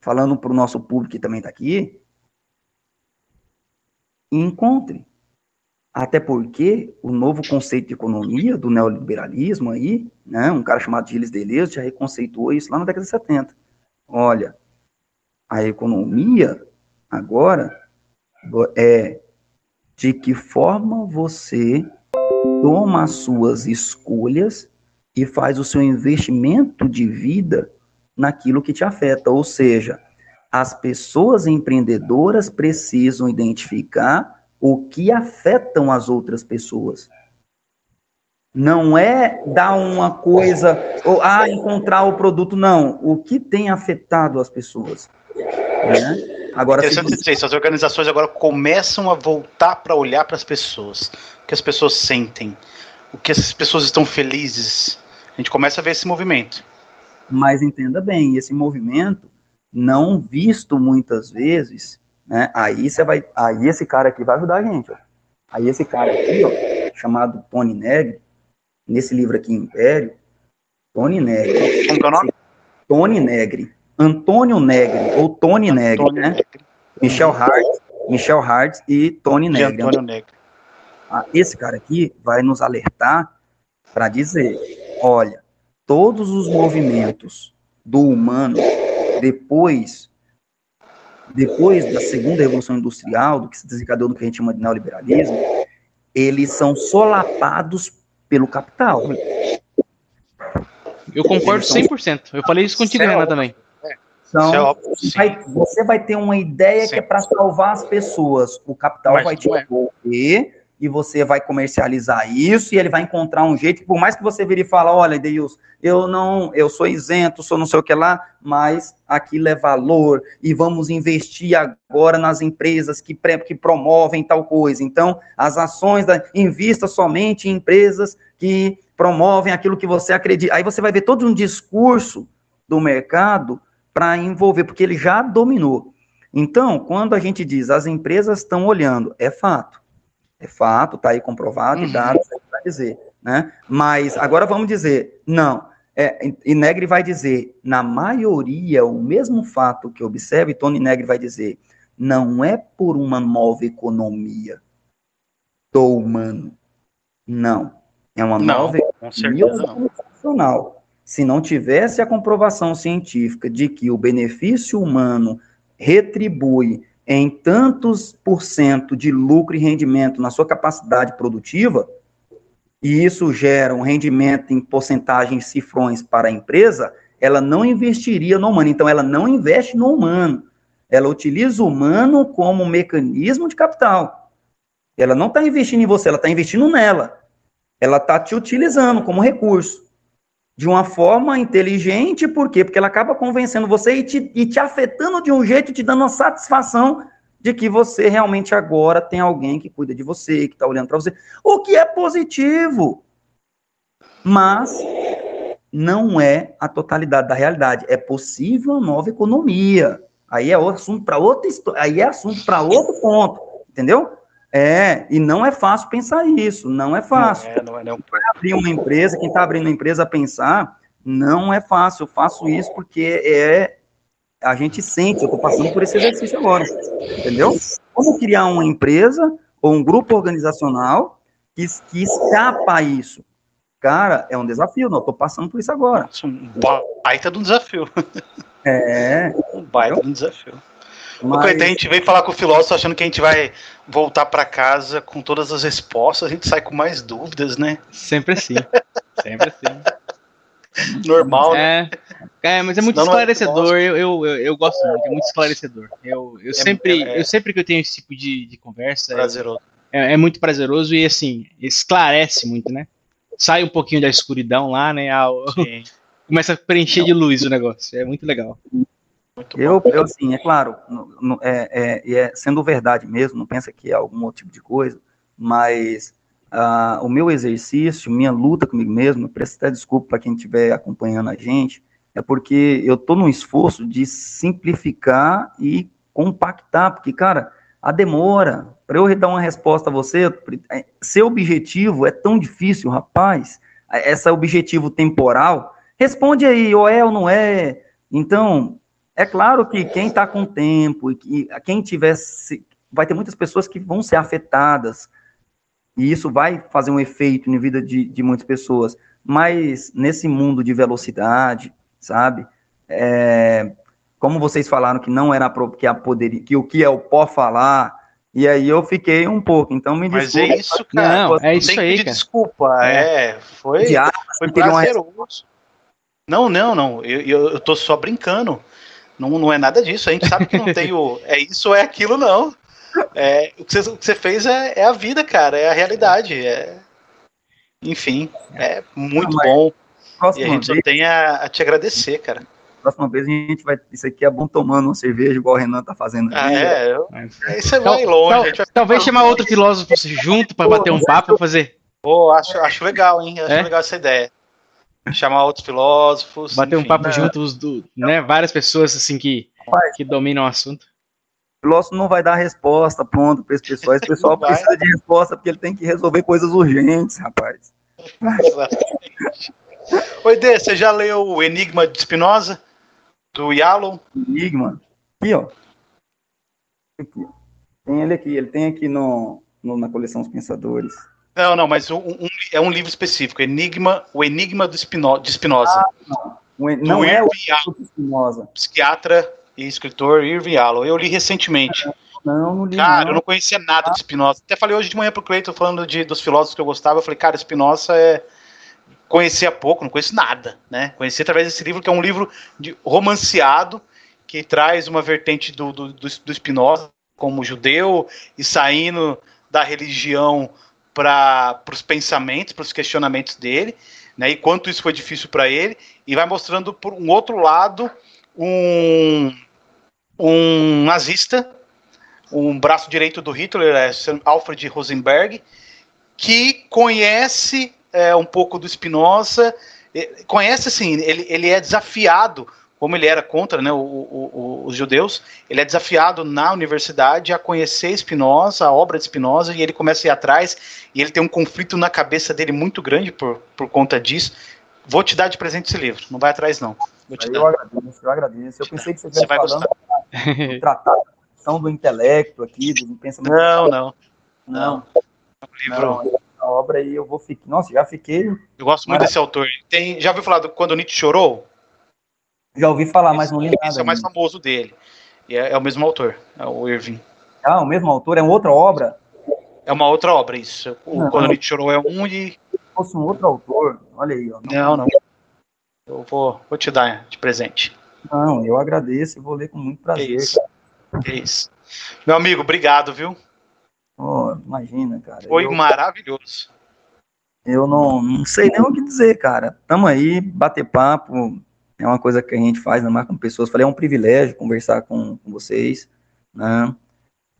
falando para o nosso público que também está aqui, encontre. Até porque o novo conceito de economia do neoliberalismo aí, né, um cara chamado Gilles Deleuze já reconceituou isso lá na década de 70. Olha, a economia agora é de que forma você toma as suas escolhas e faz o seu investimento de vida naquilo que te afeta. Ou seja, as pessoas empreendedoras precisam identificar o que afetam as outras pessoas. Não é dar uma coisa, ou ah, encontrar o produto, não. O que tem afetado as pessoas. Né? Agora, Interessante se... dizer as organizações agora começam a voltar para olhar para as pessoas, o que as pessoas sentem, o que as pessoas estão felizes. A gente começa a ver esse movimento. Mas entenda bem, esse movimento não visto muitas vezes né? Aí você vai, aí esse cara aqui vai ajudar a gente, ó. Aí esse cara aqui, ó, chamado Tony Negri, nesse livro aqui Império, Tony Negri. Como é o nome? Tony Negri. Antônio Negri ou Tony Negri, né? Negri. Michel Hart, Michel Hart e Tony Negri. Antônio Negri. Ah, esse cara aqui vai nos alertar para dizer, olha, todos os movimentos do humano depois depois da segunda revolução industrial, do que se desencadeou no que a gente chama de neoliberalismo, eles são solapados pelo capital. Eu concordo 100%. Eu falei isso contigo, Renan, também. Então, vai, você vai ter uma ideia que é para salvar as pessoas. O capital Mas vai te envolver e você vai comercializar isso e ele vai encontrar um jeito, por mais que você vire e fala, olha, Deus, eu não, eu sou isento, sou não sei o que lá, mas aquilo é valor e vamos investir agora nas empresas que, que promovem tal coisa. Então, as ações da invista somente em empresas que promovem aquilo que você acredita. Aí você vai ver todo um discurso do mercado para envolver, porque ele já dominou. Então, quando a gente diz as empresas estão olhando, é fato é fato, está aí comprovado uhum. e dados para dizer. Né? Mas agora vamos dizer, não. É, e Negri vai dizer, na maioria, o mesmo fato que observa, e Tony Negri vai dizer, não é por uma nova economia do humano. Não. É uma não, nova economia organizacional. Se não tivesse a comprovação científica de que o benefício humano retribui em tantos por cento de lucro e rendimento na sua capacidade produtiva, e isso gera um rendimento em porcentagens cifrões para a empresa, ela não investiria no humano. Então, ela não investe no humano. Ela utiliza o humano como mecanismo de capital. Ela não está investindo em você, ela está investindo nela. Ela está te utilizando como recurso. De uma forma inteligente, por quê? Porque ela acaba convencendo você e te, e te afetando de um jeito, te dando uma satisfação de que você realmente agora tem alguém que cuida de você, que está olhando para você, o que é positivo. Mas não é a totalidade da realidade. É possível uma nova economia. Aí é assunto para outra aí é assunto para outro ponto, entendeu? É, e não é fácil pensar isso, não é fácil. Não é, não é, não. Quem abrir uma empresa, quem está abrindo uma empresa a pensar, não é fácil. Eu faço isso porque é a gente sente, eu estou passando por esse exercício agora, entendeu? Como criar uma empresa ou um grupo organizacional que, que escapa a isso? Cara, é um desafio, não, tô passando por isso agora. Um baita de um desafio. É. Um baita de um desafio. Mas... A gente vem falar com o filósofo achando que a gente vai voltar para casa com todas as respostas, a gente sai com mais dúvidas, né? Sempre assim. Sempre assim. Normal, é, né? É, mas é muito Não, esclarecedor. É eu, eu, eu, eu, gosto muito, é muito esclarecedor. Eu, eu, é, sempre, é, eu sempre que eu tenho esse tipo de, de conversa. Prazeroso. É, é, muito prazeroso e assim, esclarece muito, né? Sai um pouquinho da escuridão lá, né? começa a preencher de luz o negócio. É muito legal. Muito eu, eu, assim, é claro, é, é, é, sendo verdade mesmo, não pensa que é algum outro tipo de coisa, mas uh, o meu exercício, minha luta comigo mesmo, peço até desculpa para quem estiver acompanhando a gente, é porque eu estou num esforço de simplificar e compactar, porque, cara, a demora, para eu dar uma resposta a você, é, seu objetivo é tão difícil, rapaz, esse objetivo temporal, responde aí, ou é ou não é, então, é claro que quem está com tempo e que quem tivesse. Vai ter muitas pessoas que vão ser afetadas, e isso vai fazer um efeito na vida de, de muitas pessoas. Mas nesse mundo de velocidade, sabe? É, como vocês falaram que não era que, a poder, que o que é o pó falar, e aí eu fiquei um pouco, então me desculpa. Mas é isso, cara. Não, é isso aí, desculpa. É, é foi, foi prazeroso. Não, não, não. Eu, eu, eu tô só brincando. Não, não é nada disso. A gente sabe que não tem o. É isso ou é aquilo, não. É, o, que você, o que você fez é, é a vida, cara. É a realidade. É... Enfim, é muito bom. E a gente vez, só tem a, a, te agradecer, cara. Próxima vez a gente vai. Isso aqui é bom tomando uma cerveja, igual o Renan tá fazendo. Ah, é, eu, isso é vai longe. Tal, talvez chamar outro filósofo junto para bater um papo, fazer. Pô, acho, acho legal, hein? Acho é? legal essa ideia chamar outros filósofos. Bater enfim, um papo né? juntos, do, né? Várias pessoas assim que, que dominam o assunto. O filósofo não vai dar resposta, pronto, para esse pessoal. Esse pessoal precisa de resposta porque ele tem que resolver coisas urgentes, rapaz. Oi, Dê, você já leu o Enigma de Spinoza? Do Yalom? Enigma? Aqui, ó. Aqui. Tem ele aqui, ele tem aqui no, no na coleção Os Pensadores. Não, não, mas um, um, é um livro específico, Enigma, o Enigma do Spino, de Spinoza. Ah, não, não é o Spinoza. Psiquiatra e escritor Irving Yalom. Eu li recentemente. Não, não li. Cara, não. eu não conhecia nada de Spinoza. Até falei hoje de manhã pro Cleiton falando de, dos filósofos que eu gostava. Eu falei, cara, Spinoza é conhecia pouco, não conheço nada, né? Conheci através desse livro que é um livro de, romanceado que traz uma vertente do, do, do, do Spinoza como judeu e saindo da religião para os pensamentos, para os questionamentos dele, né, e quanto isso foi difícil para ele, e vai mostrando por um outro lado um, um nazista, um braço direito do Hitler, é Alfred Rosenberg, que conhece é, um pouco do Spinoza, conhece assim, ele, ele é desafiado como ele era contra né, o, o, os judeus, ele é desafiado na universidade a conhecer Spinoza, a obra de Spinoza, e ele começa a ir atrás, e ele tem um conflito na cabeça dele muito grande por, por conta disso. Vou te dar de presente esse livro, não vai atrás não. Eu agradeço, eu agradeço. Eu pensei que você, você vai falando do tratado do intelecto aqui, do pensamento. Não, não. Não. não. livro. Não, a obra aí eu vou ficar. Nossa, já fiquei. Eu gosto muito desse autor. Tem, já ouviu falar do Quando Nietzsche Chorou? Já ouvi falar, mas não li nada. Esse é o mais famoso dele. E é, é, o mesmo autor, é o Irving. Ah, o mesmo autor? É uma outra obra? É uma outra obra, isso. O não, Quando Nietzsche Chorou é um e... Se fosse um outro autor, olha aí. Ó, não, não. não. Eu vou, vou te dar de presente. Não, eu agradeço e vou ler com muito prazer. É isso. É isso. Meu amigo, obrigado, viu? Oh, imagina, cara. Foi eu, maravilhoso. Eu não, não sei nem o que dizer, cara. Tamo aí, bater papo, é uma coisa que a gente faz, não mais com pessoas. Falei, é um privilégio conversar com, com vocês, né?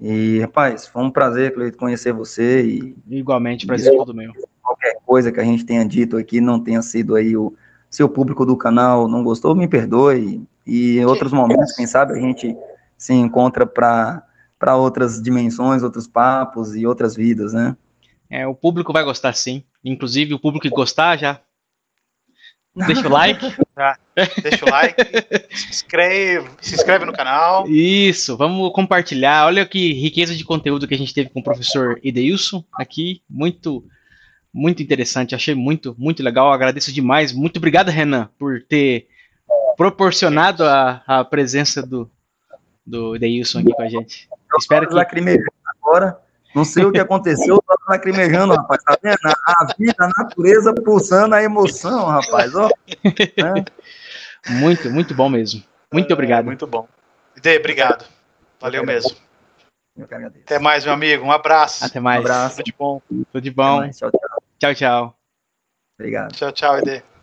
E, rapaz, foi um prazer, Cleito, conhecer você e... Igualmente, prazer é todo meu. Qualquer coisa que a gente tenha dito aqui não tenha sido aí o seu público do canal não gostou, me perdoe. E em outros momentos, quem sabe, a gente se encontra para para outras dimensões, outros papos e outras vidas, né? É, o público vai gostar sim. Inclusive, o público que gostar já Deixa o like. Tá. Deixa o like. se, inscreve, se inscreve no canal. Isso, vamos compartilhar. Olha que riqueza de conteúdo que a gente teve com o professor Ideilson aqui. Muito, muito interessante, achei muito, muito legal. Agradeço demais. Muito obrigado, Renan, por ter proporcionado a, a presença do, do Deilson aqui com a gente. Eu Espero que. Agora. Não sei o que aconteceu, eu tô lacrimejando, rapaz. Tá vendo? A vida, a natureza pulsando a emoção, rapaz. Ó. É. Muito, muito bom mesmo. Muito é, obrigado. Muito bom. Dê, obrigado. Valeu mesmo. Até mais, meu amigo. Um abraço. Até mais. Um abraço. Tudo de bom. Tudo de bom. Tchau, tchau. Tchau, tchau. Obrigado. Tchau, tchau, Ede.